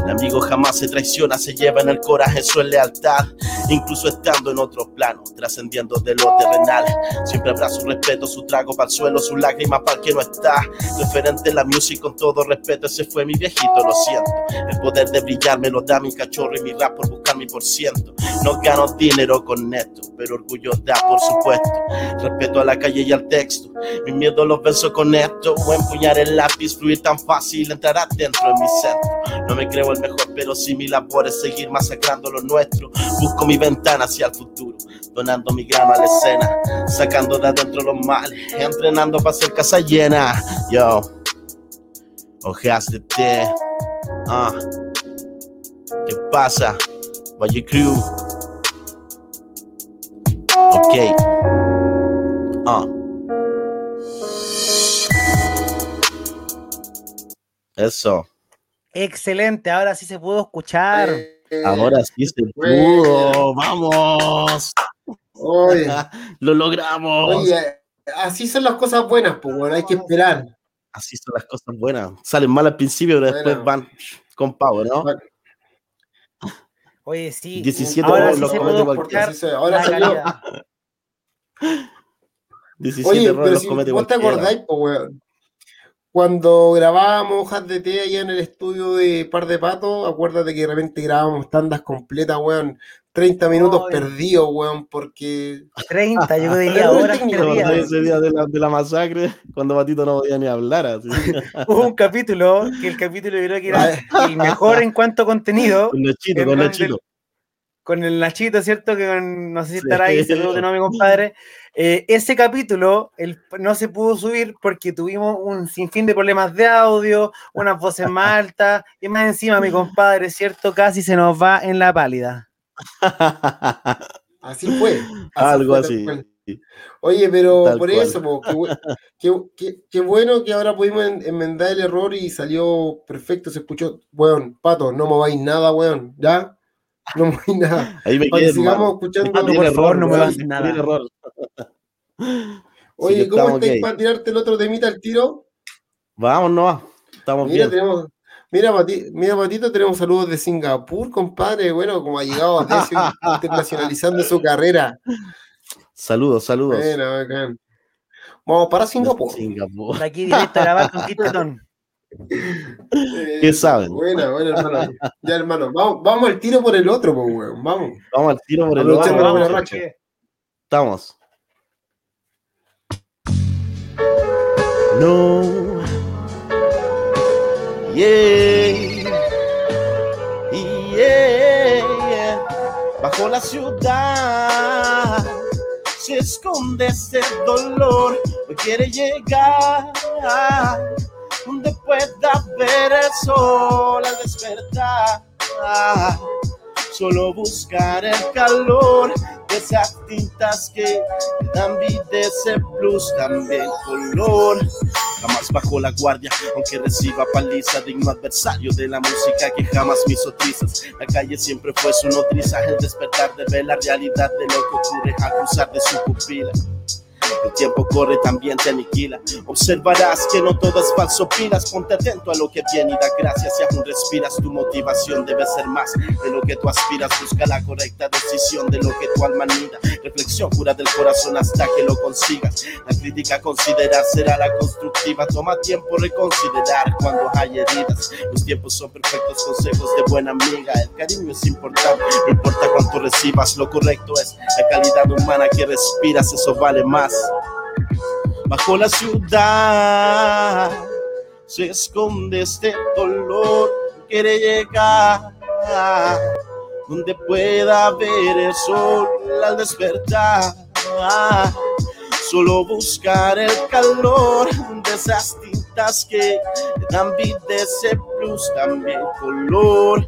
Un amigo jamás se traiciona, se lleva en el coraje, es lealtad. Incluso estando en otro plano, trascendiendo de lo terrenal. Siempre habrá su respeto, su trago para el suelo, su lágrima para el que no está. Referente a la music con todo respeto, ese fue mi viejito, lo siento. El poder de brillar me lo da mi cachorro y mi rap por buscar mi por ciento. No gano dinero con esto, pero orgullo da por supuesto. Respeto a la calle y al texto. Mi miedo los venzo con esto. O empuñar el lápiz, fluir tan fácil, entrar adentro en mi centro. No me creo el mejor, pero sí mi labor es seguir masacrando lo nuestro. Busco mi ventana hacia el futuro, donando mi grano a la escena, sacando de adentro los males, entrenando para hacer casa llena. Yo, hojas de té. Ah, ¿qué pasa? Valle Crew. Ok. Ah. Eso. Excelente, ahora sí se pudo escuchar. Eh, Ahora sí se pudo. Vamos. Oye, Lo logramos. oye, así son las cosas buenas, pues, bueno, hay que esperar. Así son las cosas buenas. Salen mal al principio, pero después Bueno. van con pavo, ¿no? Oye, sí. 17 ahora los sí se comete pudo cualquiera. ahora la salió. calidad. 17 Oye, pero los si comete vos te acordáis, pues, weón. Cuando grabábamos hojas de té allá en el estudio de Par de Patos, acuérdate que de repente grabábamos tandas completas, weón. 30 minutos perdidos, weón, porque 30, yo diría horas técnico, ¿Te acordás perdidas. ese día de la, de la masacre? Cuando Patito no podía ni hablar. Así. Hubo un capítulo que el capítulo yo creo que era el mejor en cuanto a contenido. Con Nachito, con Nachito. Con el Nachito, ¿cierto? Que con- no sé si estará ahí, saludos de nuevo a mi compadre. Eh, ese capítulo el- no se pudo subir porque tuvimos un sinfín de problemas de audio, unas voces más altas, y más encima mi compadre, ¿cierto? Casi se nos va en la pálida. así fue. así Algo fue así. Oye, pero Tal por cual. eso, po, qué, bu- qué- qué- qué bueno que ahora pudimos en- enmendar el error y salió perfecto, se escuchó, weón, pato, no mováis nada, weón, ¿ya? No mováis nada. Ahí me quedé, sigamos escuchando. Tiene por error, favor, no me hagas tiene nada. error. Oye, ¿cómo estáis para tirarte el otro temita al tiro? Vamos, no. Estamos Mira, bien. tenemos, mira, Mati- mira, Matito, tenemos saludos de Singapur, compadre. Bueno, como ha llegado a Decio, internacionalizando su carrera. Saludos, saludos. Bueno, bacán. Vamos para Singapur. Singapur. De aquí directo a grabar con. Eh, ¿Qué saben? Buena, buena, hermano. Ya, hermano, vamos, vamos al tiro por el otro, pues, weón. Vamos. Vamos al tiro por el otro. Vamos. Estamos. No. Yeah. Yeah. Bajo la ciudad se esconde este dolor. No quiere llegar donde pueda ver el sol al despertar. Solo buscar el calor de esas tintas que dan vida ese plus, también color. Jamás bajo la guardia, aunque reciba paliza, digno adversario de la música que jamás me hizo. La calle siempre fue su nodriza, el despertar de ver la realidad de lo que ocurre al cruzar de su pupila. El tiempo corre, también te aniquila. Observarás que no todo es falso, pilas. Ponte atento a lo que viene y da gracias. Si aún respiras, tu motivación debe ser más de lo que tú aspiras. Busca la correcta decisión de lo que tu alma anida. Reflexión pura del corazón hasta que lo consigas. La crítica a considerar será la constructiva. Toma tiempo reconsiderar cuando hay heridas. Los tiempos son perfectos consejos de buena amiga. El cariño es importante, no importa cuánto recibas. Lo correcto es la calidad humana que respiras, eso vale más. Bajo la ciudad se esconde este dolor. Quiere llegar donde pueda ver el sol al despertar. Solo buscar el calor de esas tintas que dan vida ese plus, también color.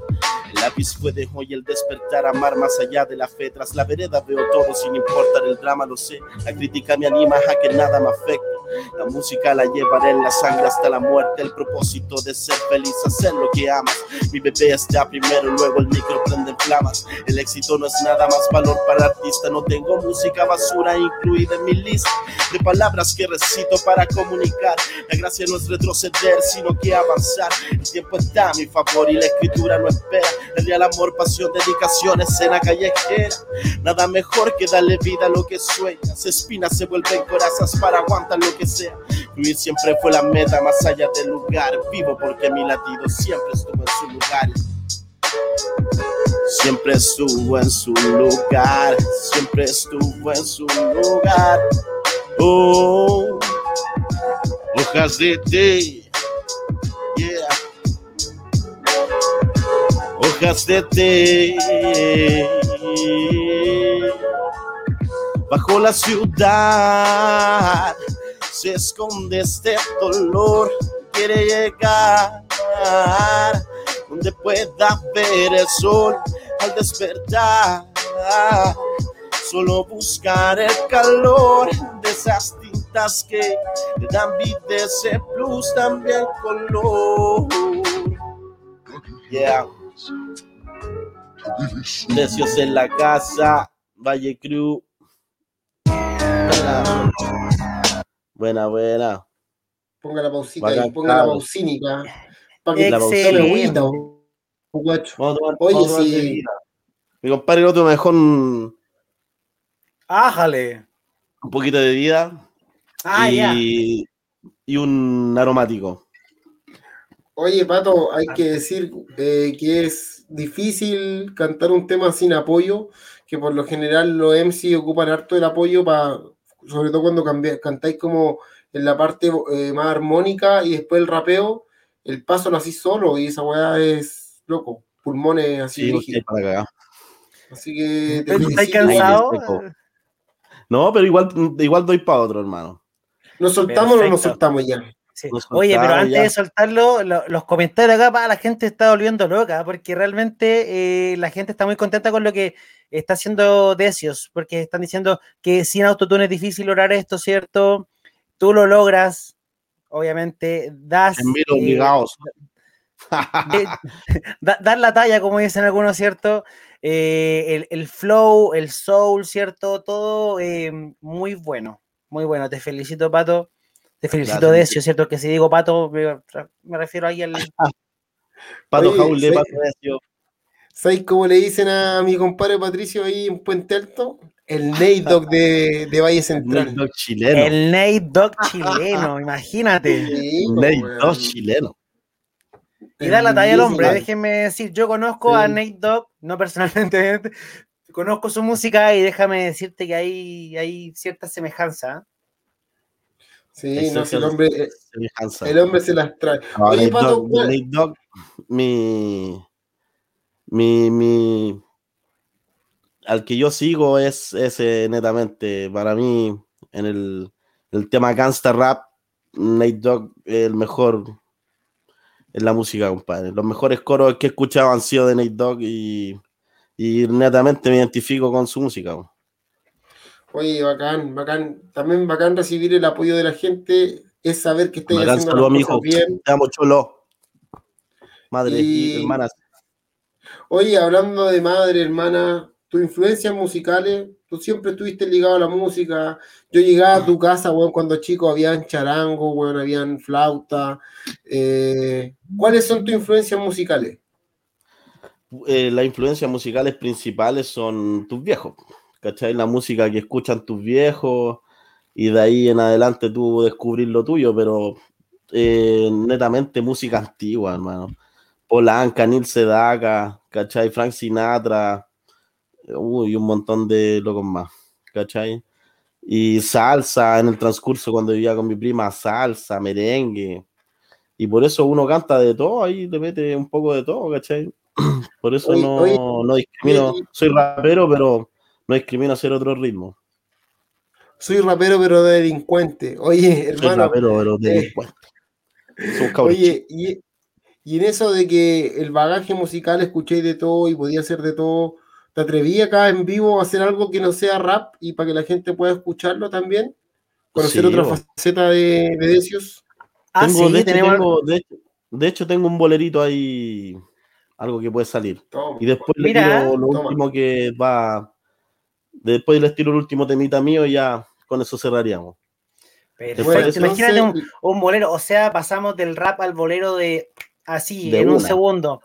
El lápiz puede hoy el despertar, amar más allá de la fe. Tras la vereda veo todo sin importar el drama, lo sé. La crítica me anima a que nada me afecte. La música la llevaré en la sangre hasta la muerte. El propósito de ser feliz, hacer lo que amas. Mi bebé está primero, luego el micro prende en flamas. El éxito no es nada más valor para el artista. No tengo música basura incluida en mi lista de palabras que recito para comunicar. La gracia no es retroceder, sino que avanzar. El tiempo está a mi favor y la escritura no espera. El real amor, pasión, dedicación, escena callejera. Nada mejor que darle vida a lo que sueñas. Espinas se vuelven corazas para aguantar lo que Fluir siempre fue la meta, más allá del lugar. Vivo porque mi latido siempre estuvo en su lugar. Siempre estuvo en su lugar, siempre estuvo en su lugar. Oh, hojas de té, yeah. Hojas de té. Bajo la ciudad se esconde este dolor. Quiere llegar donde pueda ver el sol al despertar. Solo buscar el calor de esas tintas que dan vida ese plus, también color. Yeah. Precios en la casa, Valle Cruz. Buena, buena. Ponga la pausita Bacán, ahí, ponga la pausínica. Para que La Excelente. agüita, guacho. Vamos a tomar- Oye, bebida. Mi compadre el otro mejor un, Ájale. un poquito de vida Ah, ya. y, y un aromático. Oye, Pato, hay que decir eh, que es difícil cantar un tema sin apoyo, que por lo general los MC ocupan harto el apoyo para, sobre todo cuando cambia- cantáis como en la parte eh, más armónica y después el rapeo, el paso lo hacís solo y esa weá es loco, pulmones así Sí, para. Así que te ¿Pero ¿Estáis felicito. cansados? seco. No, pero igual, igual doy para otro, hermano. ¿Nos soltamos o no nos Perfecto. soltamos ya? Oye, pero antes de soltarlo, los comentarios acá, para la gente está volviendo loca, porque realmente eh, la gente está muy contenta con lo que está haciendo Decios, porque están diciendo que sin autotune es difícil lograr esto, ¿cierto? Tú lo logras, obviamente, das... Eh, dar la talla, como dicen algunos, ¿cierto? Eh, el, flow, el soul, ¿cierto? Todo muy bueno, muy bueno. Te felicito, Pato. Te felicito, Decio, ¿cierto? Que si digo pato, me, refiero ahí al. pato Jaule, pato Decio. ¿Sabes cómo le dicen a mi compadre Patricio ahí en Puente Alto? El Nate Dog de, de Valle Central. El Nate Dog chileno. El Nate Dog chileno, imagínate. el Nate Dog chileno. Y da la talla al hombre, déjenme decir, yo conozco a Nate Dog, no personalmente, conozco su música y déjame decirte que hay, hay cierta semejanza. Sí, no, el hombre, eh, el hombre se las trae. Oye, Pato, Dog, mi, mi, mi, al que yo sigo es ese netamente, para mí, en el, el tema gangsta rap, Nate Dogg es el mejor en la música, compadre. Los mejores coros que he escuchado han sido de Nate Dogg y, y netamente me identifico con su música. Oye, bacán, bacán. También bacán recibir el apoyo de la gente, es saber que estáis haciendo las cosas bien. Te amo, chulo. Madre y... hermanas. Oye, hablando de madre, hermana, tus influencias musicales, tú siempre estuviste ligado a la música. Yo llegaba a tu casa, bueno, cuando chico habían charango, bueno, habían flauta. Eh, ¿Cuáles son tus influencias musicales? Eh, las influencias musicales principales son tus viejos. ¿cachai? La música que escuchan tus viejos y de ahí en adelante tú descubrir lo tuyo, pero eh, netamente música antigua, hermano. Polanca, Nil Sedaka, ¿cachai? Frank Sinatra, uy, un montón de locos más, ¿cachai? Y salsa en el transcurso cuando vivía con mi prima, salsa, merengue. Y por eso uno canta de todo, ahí le mete un poco de todo, ¿cachai? Por eso no, no discrimino. Soy rapero, pero no discrimina hacer otro ritmo. Soy rapero, pero delincuente. Oye, hermano. Soy rapero, pero eh, delincuente. oye, y, en eso de que el bagaje musical escuché de todo y podía hacer de todo, ¿te atreví acá en vivo a hacer algo que no sea rap y para que la gente pueda escucharlo también? ¿Conocer otra faceta de, de Decios? Ah, sí, de, hecho, de, hecho, tengo un bolerito ahí, algo que puede salir. y después le digo lo último que va Después les tiro el último temita mío y ya con eso cerraríamos. imagínate un, bolero, o sea, pasamos del rap al bolero de así, en un segundo.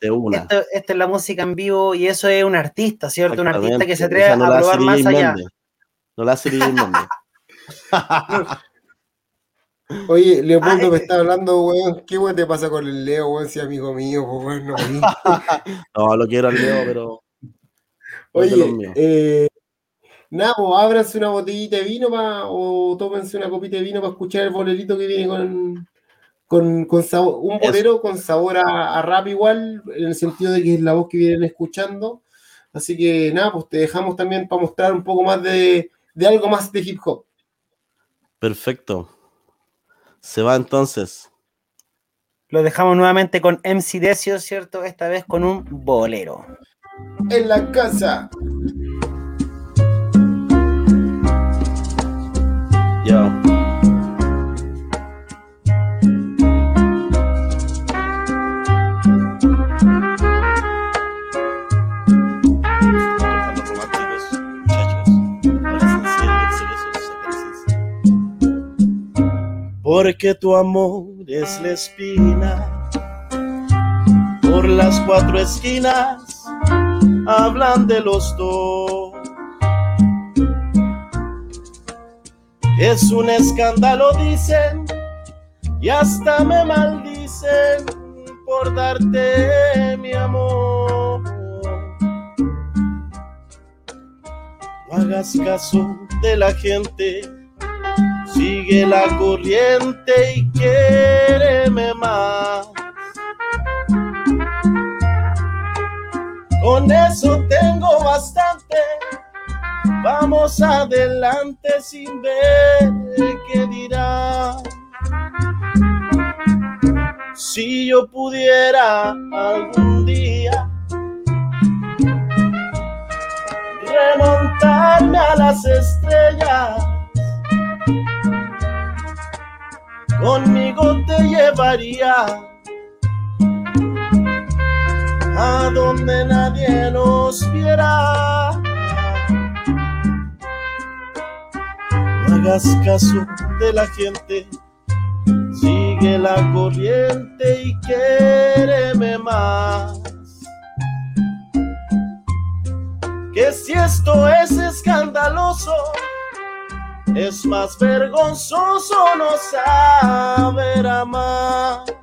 De una. Esto, es la música en vivo y eso es un artista, ¿cierto? Un artista que se atreve a probar más allá. No la hace Oye, Leopoldo ah, me está hablando, weón. ¿Qué weón te pasa con el Leo, weón? Si amigo mío, weón. No, no, lo quiero al Leo, pero. Oye, eh, Nada, pues ábranse una botellita de vino o tómense una copita de vino para escuchar el bolerito que viene con, con, sabor, un bolero con sabor a, rap igual, en el sentido de que es la voz que vienen escuchando. Así que nada, pues te dejamos también para mostrar un poco más de, de algo más de hip hop. Perfecto. Se va entonces. Lo dejamos nuevamente con MC Decio, ¿cierto? Esta vez con un bolero. En la casa. Yo. Porque tu amor es la espina por las cuatro esquinas hablan de los dos Es un escándalo, dicen, y hasta me maldicen por darte mi amor. No hagas caso de la gente, sigue la corriente y quiéreme más. Con eso tengo bastante Vamos adelante sin ver qué dirá. Si yo pudiera algún día remontarme a las estrellas, conmigo te llevaría a donde nadie nos viera. No hagas caso de la gente, sigue la corriente y quéreme más. Que si esto es escandaloso, es más vergonzoso no saber amar.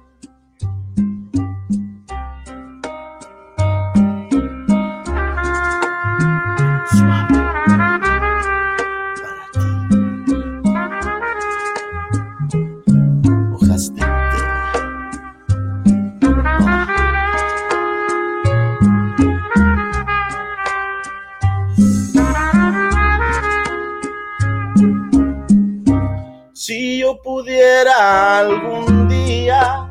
Pudiera algún día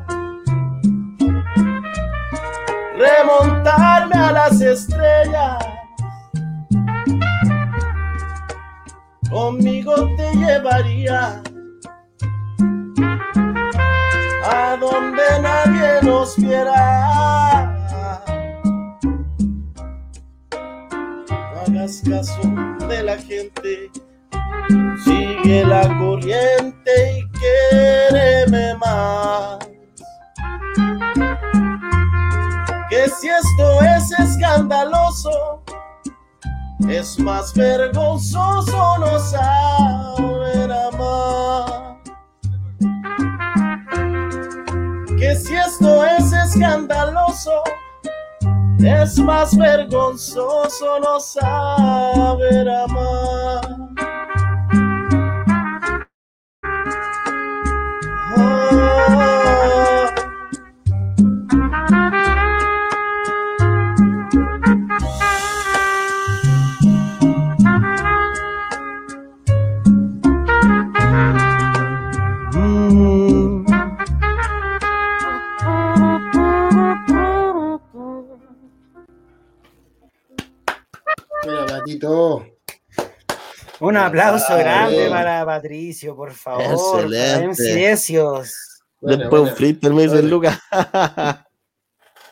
remontarme a las estrellas, conmigo te llevaría a donde nadie nos viera. No hagas caso de la gente. Sigue la corriente y quéreme más. Que si esto es escandaloso, es más vergonzoso no saber amar. Que si esto es escandaloso, es más vergonzoso no saber amar. Un aplauso Ah, grande bien. para Patricio, por favor. Excelente. para Silencios. Buena, Después un buena. freestyle me dice Buena. Lucas.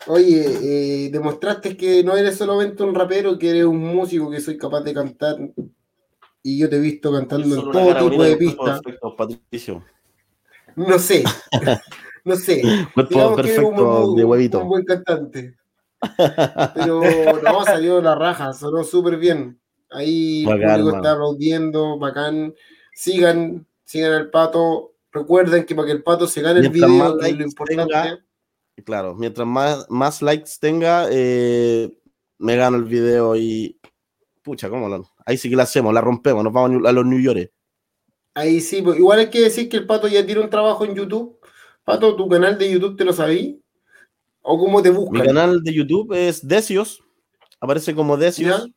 Oye, eh, demostraste que no eres solamente un rapero, que eres un músico que soy capaz de cantar. Y yo te he visto cantando en todo tipo de un pistas. perfecto, Patricio. No sé. No sé. Cuerpo Digamos que eres un perfecto buen- de huevito. Un buen cantante. Pero no, salió la raja, sonó súper bien. Ahí Bacán, está aplaudiendo, bacán. Sigan, sigan al pato. Recuerden que para que el pato se gane el video, es lo importante. tenga, Claro, mientras más, más likes tenga, eh, me gano el video y. Pucha, ¿cómo lo? Ahí sí que la hacemos, la rompemos, nos vamos a los New York. Ahí sí, pues, igual hay que decir que el pato ya tiene un trabajo en YouTube. Pato, tu canal de YouTube te lo sabí. ¿O cómo te Mi buscan? canal de YouTube es Decios, aparece como Decios. ¿Ya?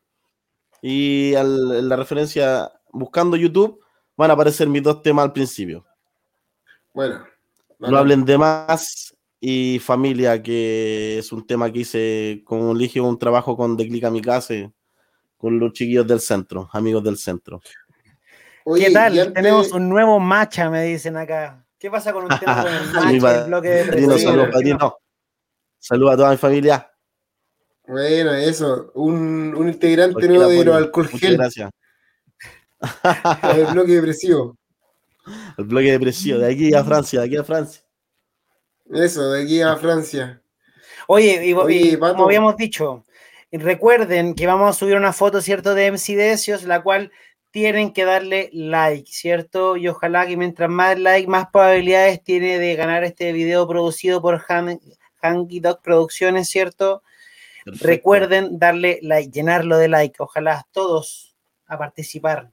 Y al- en la referencia buscando YouTube van a aparecer mis dos temas al principio. Bueno. No hablen de más y familia, que es un tema que hice con Ligio, un trabajo con De Click a mi casa, con los chiquillos del centro, amigos del centro. Oye, ¿Qué tal? antes- Tenemos un nuevo matcha, me dicen acá. ¿Qué pasa con un tema con el Mi matcha, el bloque de padrino, presión. Saludos, a toda mi familia. Bueno, eso. Un, un integrante nuevo de los alcohol Muchas gel. gracias. El bloque depresivo. El bloque depresivo, de aquí a Francia, de aquí a Francia. Eso, de aquí a Francia. Oye, y, Oye, y como habíamos dicho, recuerden que vamos a subir una foto, ¿cierto?, de MC Decios, la cual tienen que darle like, ¿cierto? Y ojalá que mientras más like, más probabilidades tiene de ganar este video producido por Han- Hanky Dog Producciones, ¿cierto? Perfecto. Recuerden darle like, llenarlo de like. Ojalá todos a participar.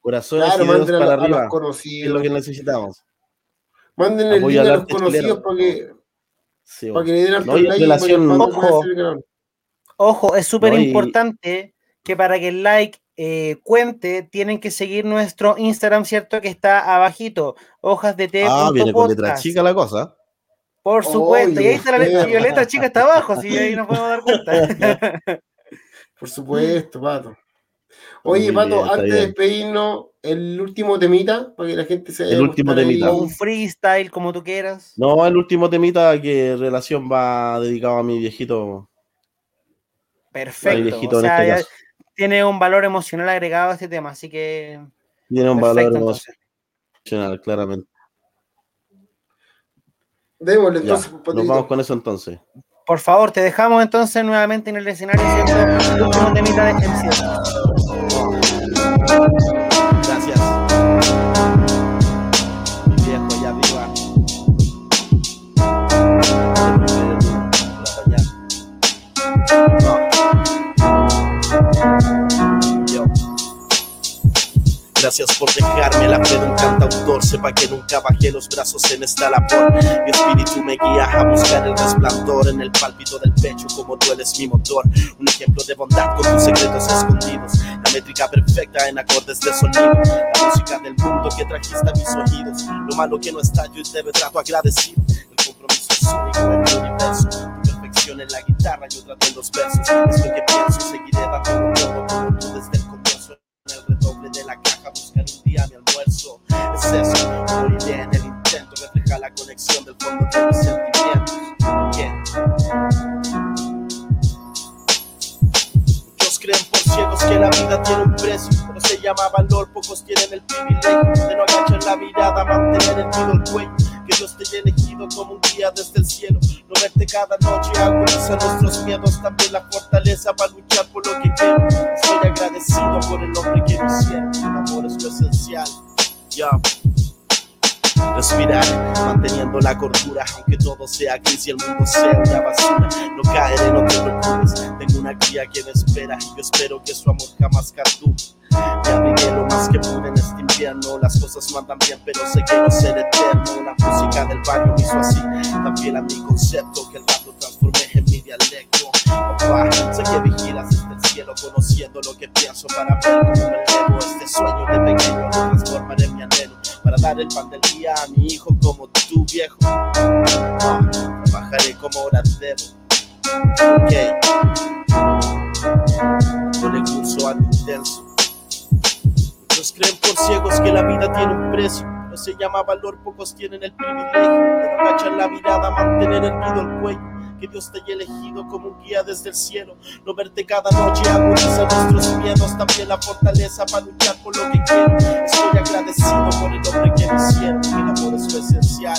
Corazones Claro, y dedos manden a, para los- a arriba. los es conocidos. lo que necesitamos. Manden el link a los conocidos para que, Sí, para que le den No, like relación- Ojo. Ojo, es súper No, importante que para que el like eh, cuente, tienen que seguir nuestro Instagram, ¿cierto? Que está abajito, hojas de té. Ah, viene con letra chica la cosa. Por supuesto, y ahí está la letra chica está abajo, así ahí nos podemos dar cuenta. Por supuesto, Pato. Oye, Pato, antes de despedirnos, el último temita, para que la gente se El último temita. Un freestyle, como tú quieras. No, el último temita que relación va dedicado a mi viejito. Perfecto. o sea, este tiene un valor emocional agregado a este tema, así que. Tiene un valor emocional, claramente. Démosle entonces. nos vamos con eso entonces. Por favor, te dejamos entonces nuevamente en el escenario, ¿cierto? El último temita de MC. Gracias por dejarme la fe de un cantautor. Sepa que nunca bajé los brazos en esta labor. Mi espíritu me guía a buscar el resplandor en el pálpito del pecho, como tú eres mi motor. Un ejemplo de bondad con tus secretos escondidos. La métrica perfecta en acordes de sonido. La música del mundo que trajiste a mis oídos. Lo malo que no está, yo te trato agradecido. El compromiso es único en el universo. Tu perfección en la guitarra y otra en los versos. Es lo que pienso, seguiré dando todo como tú desde la caja buscar un día mi almuerzo. Es eso, moriré en el intento, refleja la conexión del fondo de mis sentimientos. Yeah. Creen por ciegos que la vida tiene un precio, pero se llama valor, pocos tienen el privilegio de no agachar la mirada, mantener el tiro el cuello. Que Dios te haya elegido como un guía desde el cielo. No verte cada noche agudiza nuestros miedos, también la fortaleza para luchar por lo que quiero. Agradecido por el hombre que me hicieron. El amor es lo esencial. Ya. Respirar, manteniendo la cordura, aunque todo sea gris y el mundo sea una basura. No caeré, no te preocupes. Tengo una guía que me espera yo espero que su amor jamás caduque. Me abrigué lo más que pude en este invierno. Las cosas no andan bien, pero sé que no seré eterno. La música del barrio me hizo así. También a mi concepto que el rato transformé en mi dialecto. Papá, sé que vigilas cielo, conociendo lo que pienso para ver cómo me elevo. Este sueño de pequeño lo transformaré en mi anhelo. Para dar el pan del día a mi hijo como tu viejo. Trabajaré como ahora debo. Ok. Con el curso algo intenso. Muchos creen por ciegos que la vida tiene un precio. No se llama valor, pocos tienen el privilegio de no la mirada, mantener erguido el cuello. Que Dios te haya elegido como un guía desde el cielo. No verte cada noche agudiza nuestros miedos. También la fortaleza para luchar por lo que quiero. Estoy agradecido por el hombre que me hicieron. El amor es lo esencial.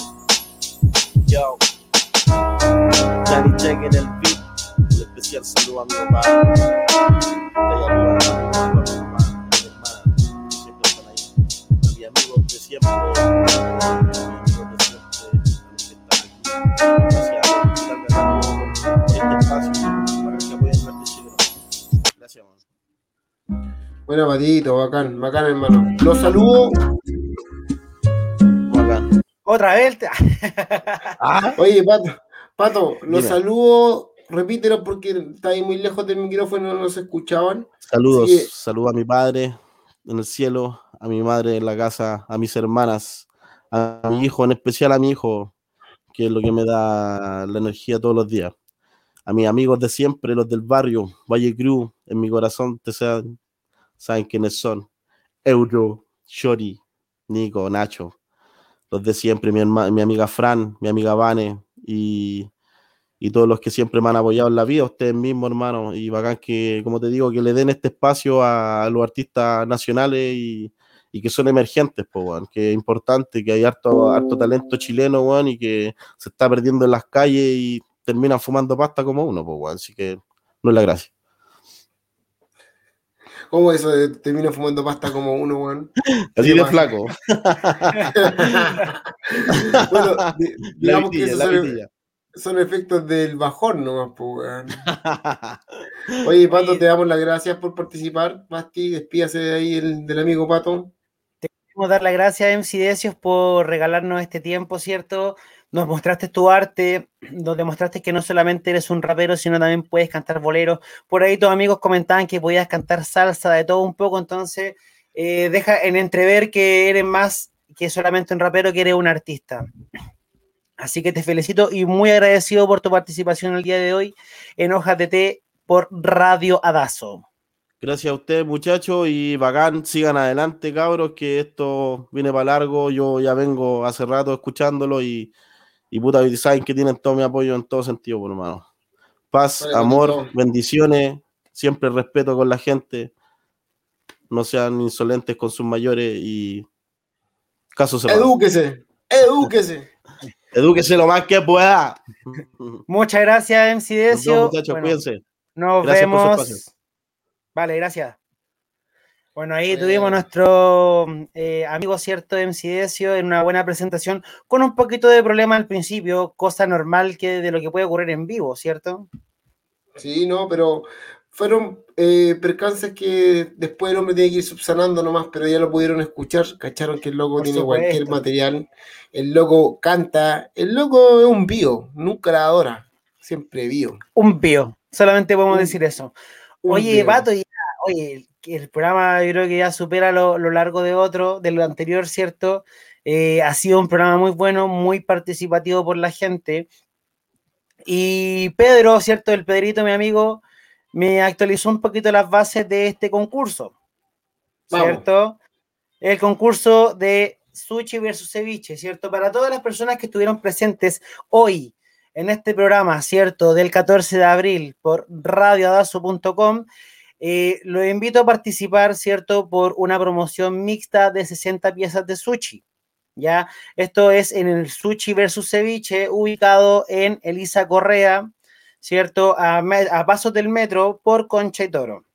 Yo. Danny Jake en el beat. Un especial saludo a mi mamá. Siempre. A los que están aquí. Man. Bueno, Patito, bacán, bacán, hermano. Los saludo. Bacán. Otra vez. Ah, Oye, Pato, Pato, los Dime. saludo. Repítelo porque está ahí muy lejos del micrófono, no se escuchaban. Saludos, Sí. saludos a mi padre en el cielo, a mi madre en la casa, a mis hermanas, a mi hijo, en especial a mi hijo, que es lo que me da la energía todos los días. A mis amigos de siempre, los del barrio, Valle Cruz, en mi corazón, te saben, saben quiénes son. Euro, Shori, Nico, Nacho, los de siempre, mi, mi amiga Fran, mi amiga Vane y, y todos los que siempre me han apoyado en la vida, ustedes mismos, hermano. Y bacán que, como te digo, que le den este espacio a, los artistas nacionales y, y que son emergentes, pues, weón, que es importante, que hay harto, harto talento chileno, weón, y que se está perdiendo en las calles y terminan fumando pasta como uno, pues, weón. Así que no es la gracia. ¿Cómo eso de termino fumando pasta como uno, weón? Así Sí, de flaco. bueno, La digamos que vitilla, esos la son, vitilla. son efectos del bajón nomás, pues, weón. Oye, Pato, te damos las gracias por participar. Basti, despídase de ahí el, del amigo Pato. Queremos dar las gracias a MC Decios por regalarnos este tiempo, ¿cierto? Nos mostraste tu arte, nos demostraste que no solamente eres un rapero, sino también puedes cantar boleros. Por ahí tus amigos comentaban que podías cantar salsa, de todo un poco, entonces eh, deja en entrever que eres más que solamente un rapero, que eres un artista. Así que te felicito y muy agradecido por tu participación el día de hoy en Hojas de Té por Radio Adazo. Gracias a ustedes, muchachos, y bacán, sigan adelante, cabros, que esto viene para largo. Yo ya vengo hace rato escuchándolo y, y puta, saben que tienen todo mi apoyo en todo sentido, por hermano. Paz, amor, bendiciones, siempre respeto con la gente. No sean insolentes con sus mayores y casos Edúquese, edúquese. Edúquese lo más que pueda. Muchas gracias, MC Decio. Nos muchachos, cuídense. Nos vemos. Vale, gracias. Bueno, ahí tuvimos nuestro eh, amigo cierto MC Decio en una buena presentación, con un poquito de problema al principio, cosa normal que de lo que puede ocurrir en vivo, ¿cierto? Sí, no, pero fueron eh, percances que después el hombre tiene que ir subsanando nomás, pero ya lo pudieron escuchar, cacharon que el loco tiene cualquier material, el loco canta, el loco es un bio, nunca la adora, siempre bio. Un bio, solamente podemos decir eso. Oye, Vato, oye, el programa yo creo que ya supera lo, largo de otro, de lo anterior, ¿cierto? Eh, ha sido un programa muy bueno, muy participativo por la gente. Y Pedro, ¿cierto? El Pedrito, mi amigo, me actualizó un poquito las bases de este concurso, ¿cierto? El concurso de sushi versus ceviche, ¿cierto? Para todas las personas que estuvieron presentes hoy en este programa, ¿cierto? Del 14 de abril por radioadazo.com, eh, lo invito a participar, ¿cierto? Por una promoción mixta de 60 piezas de sushi. ¿Ya? Esto es en el Sushi versus Ceviche, ubicado en Elisa Correa, ¿cierto? A, pasos del metro por Concha y Toro.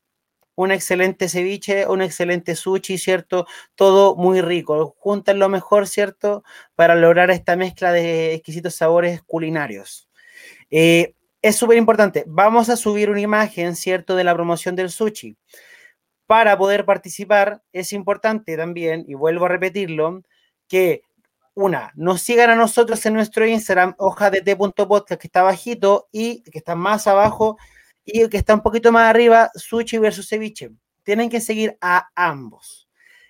Un excelente ceviche, un excelente sushi, ¿cierto? Todo muy rico. Juntan lo mejor, ¿cierto? Para lograr esta mezcla de exquisitos sabores culinarios. Eh, es súper importante. Vamos a subir una imagen, ¿cierto? De la promoción del sushi. Para poder participar, es importante también, y vuelvo a repetirlo, que una, nos sigan a nosotros en nuestro Instagram, hoja de que está bajito y que está más abajo y que está un poquito más arriba, sushi versus ceviche. Tienen que seguir a ambos.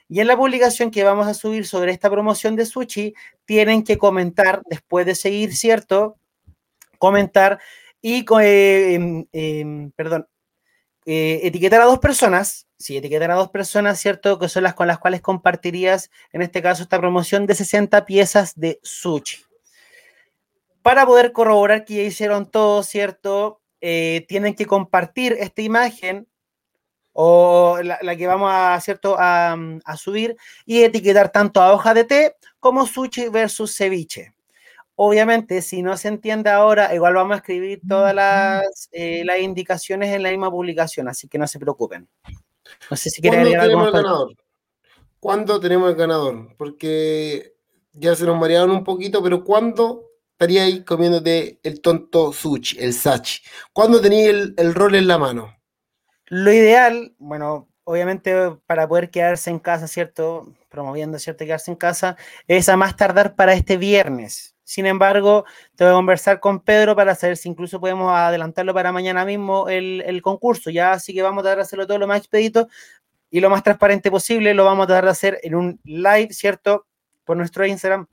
Y en la publicación que vamos a subir sobre esta promoción de sushi, tienen que comentar después de seguir, ¿cierto? Comentar y, eh, em, em, perdón, eh, etiquetar a dos personas, sí, etiquetar a dos personas, ¿cierto? Que son las con las cuales compartirías, en este caso, esta promoción de 60 piezas de sushi. Para poder corroborar que ya hicieron todo, ¿cierto? Eh, tienen que compartir esta imagen o la, que vamos a, ¿cierto? A, a, subir y etiquetar tanto a hoja de té como sushi versus ceviche. Obviamente, si no se entiende ahora, igual vamos a escribir todas las, eh, las indicaciones en la misma publicación, así que no se preocupen. No sé si quieren agregar algo más. ganador? ¿Cuándo tenemos el ganador? Porque ya se nos marearon un poquito, pero ¿cuándo estaría ahí comiéndote el tonto sushi, el sachi? ¿Cuándo tenéis el, el rol en la mano? Lo ideal, bueno, obviamente para poder quedarse en casa, ¿cierto? Promoviendo, ¿cierto? Quedarse en casa, es a más tardar para este viernes. Sin embargo, tengo que conversar con Pedro para saber si incluso podemos adelantarlo para mañana mismo el, concurso. Ya así que vamos a tratar de hacerlo todo lo más expedito y lo más transparente posible. Lo vamos a tratar de hacer en un live, ¿cierto? Por nuestro Instagram.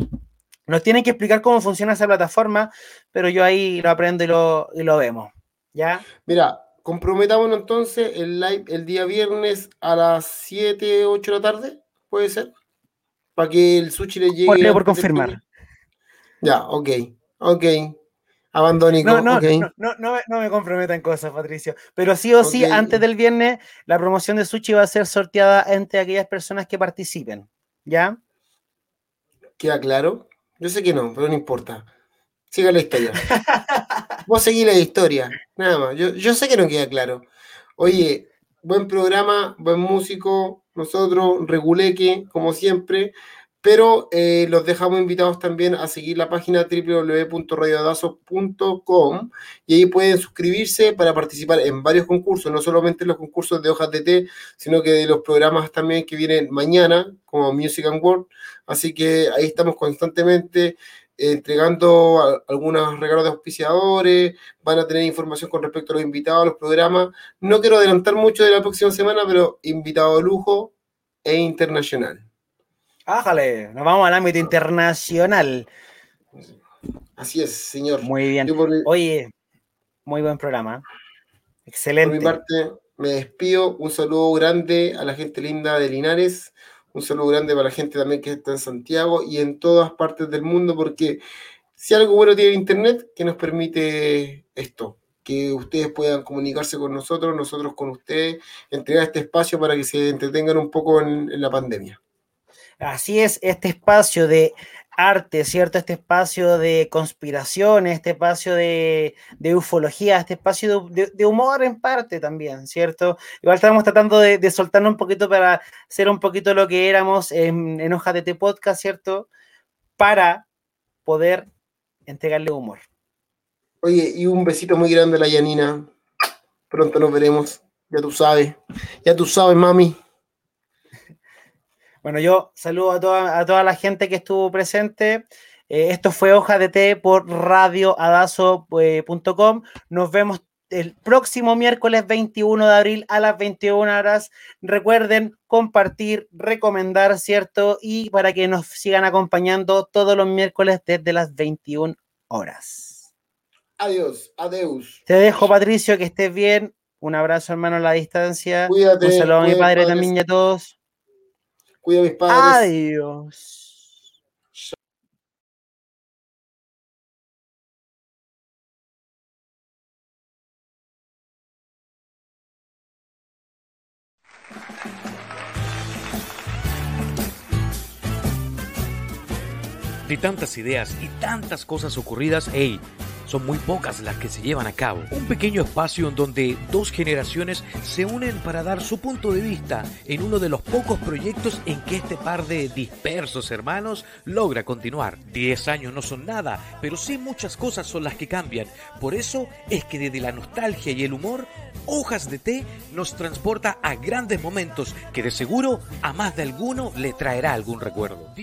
Nos tienen que explicar cómo funciona esa plataforma, pero yo ahí lo aprendo y lo, y lo vemos. ¿Ya? Mira, comprometámonos entonces el live el día viernes a las 7, 8 de la tarde, ¿puede ser? Para que el sushi le llegue. Por, por confirmar. Ya, ok, ok. Abandónico. No, no, no, no, me comprometan cosas, Patricio. Pero sí o sí, antes del viernes, la promoción de Sushi va a ser sorteada entre aquellas personas que participen. ¿Ya? ¿Queda claro? Yo sé que no, pero no importa. Siga la historia. Vos seguís la historia, nada más. Yo, yo sé que no queda claro. Oye, buen programa, buen músico, nosotros, reguleque, como siempre pero eh, los dejamos invitados también a seguir la página www.radiodazo.com y ahí pueden suscribirse para participar en varios concursos, no solamente en los concursos de hojas de té, sino que de los programas también que vienen mañana, como Music and World. Así que ahí estamos constantemente entregando algunos regalos de auspiciadores, van a tener información con respecto a los invitados, a los programas. No quiero adelantar mucho de la próxima semana, pero invitado de lujo e internacional. Ájale, nos vamos al ámbito internacional. Así es, señor. Muy bien. Oye, muy buen programa. Excelente. Por mi parte, me despido. Un saludo grande a la gente linda de Linares. Un saludo grande para la gente también que está en Santiago y en todas partes del mundo, porque si algo bueno tiene Internet, que nos permite esto, que ustedes puedan comunicarse con nosotros, nosotros con ustedes, entregar este espacio para que se entretengan un poco en la pandemia. Así es, este espacio de arte, ¿cierto? Este espacio de conspiración, este espacio de, ufología, este espacio de, humor en parte también, ¿cierto? Igual estamos tratando de, soltarnos un poquito para ser un poquito lo que éramos en, en Hoja de T Podcast, ¿cierto? Para poder entregarle humor. Oye, y un besito muy grande a la Yanina. Pronto nos veremos. Ya tú sabes. Ya tú sabes, mami. Bueno, yo saludo a toda, a toda la gente que estuvo presente. Eh, esto fue Hoja de Té por radioadazo.com. Nos vemos el próximo miércoles 21 de abril a las 21 horas. Recuerden compartir, recomendar, ¿cierto? Y para que nos sigan acompañando todos los miércoles desde las 21 horas. Adiós, adiós. Te dejo, Patricio, que estés bien. Un abrazo, hermano, a la distancia. Cuídate. Un saludo a mi padre también y a todos. Cuida a mis padres. Adiós. De tantas ideas y tantas cosas ocurridas, hey, son muy pocas las que se llevan a cabo. Un pequeño espacio en donde dos generaciones se unen para dar su punto de vista en uno de los pocos proyectos en que este par de dispersos hermanos logra continuar. Diez años no son nada, pero sí muchas cosas son las que cambian. Por eso es que desde la nostalgia y el humor, Hojas de Té nos transporta a grandes momentos que de seguro a más de alguno le traerá algún recuerdo.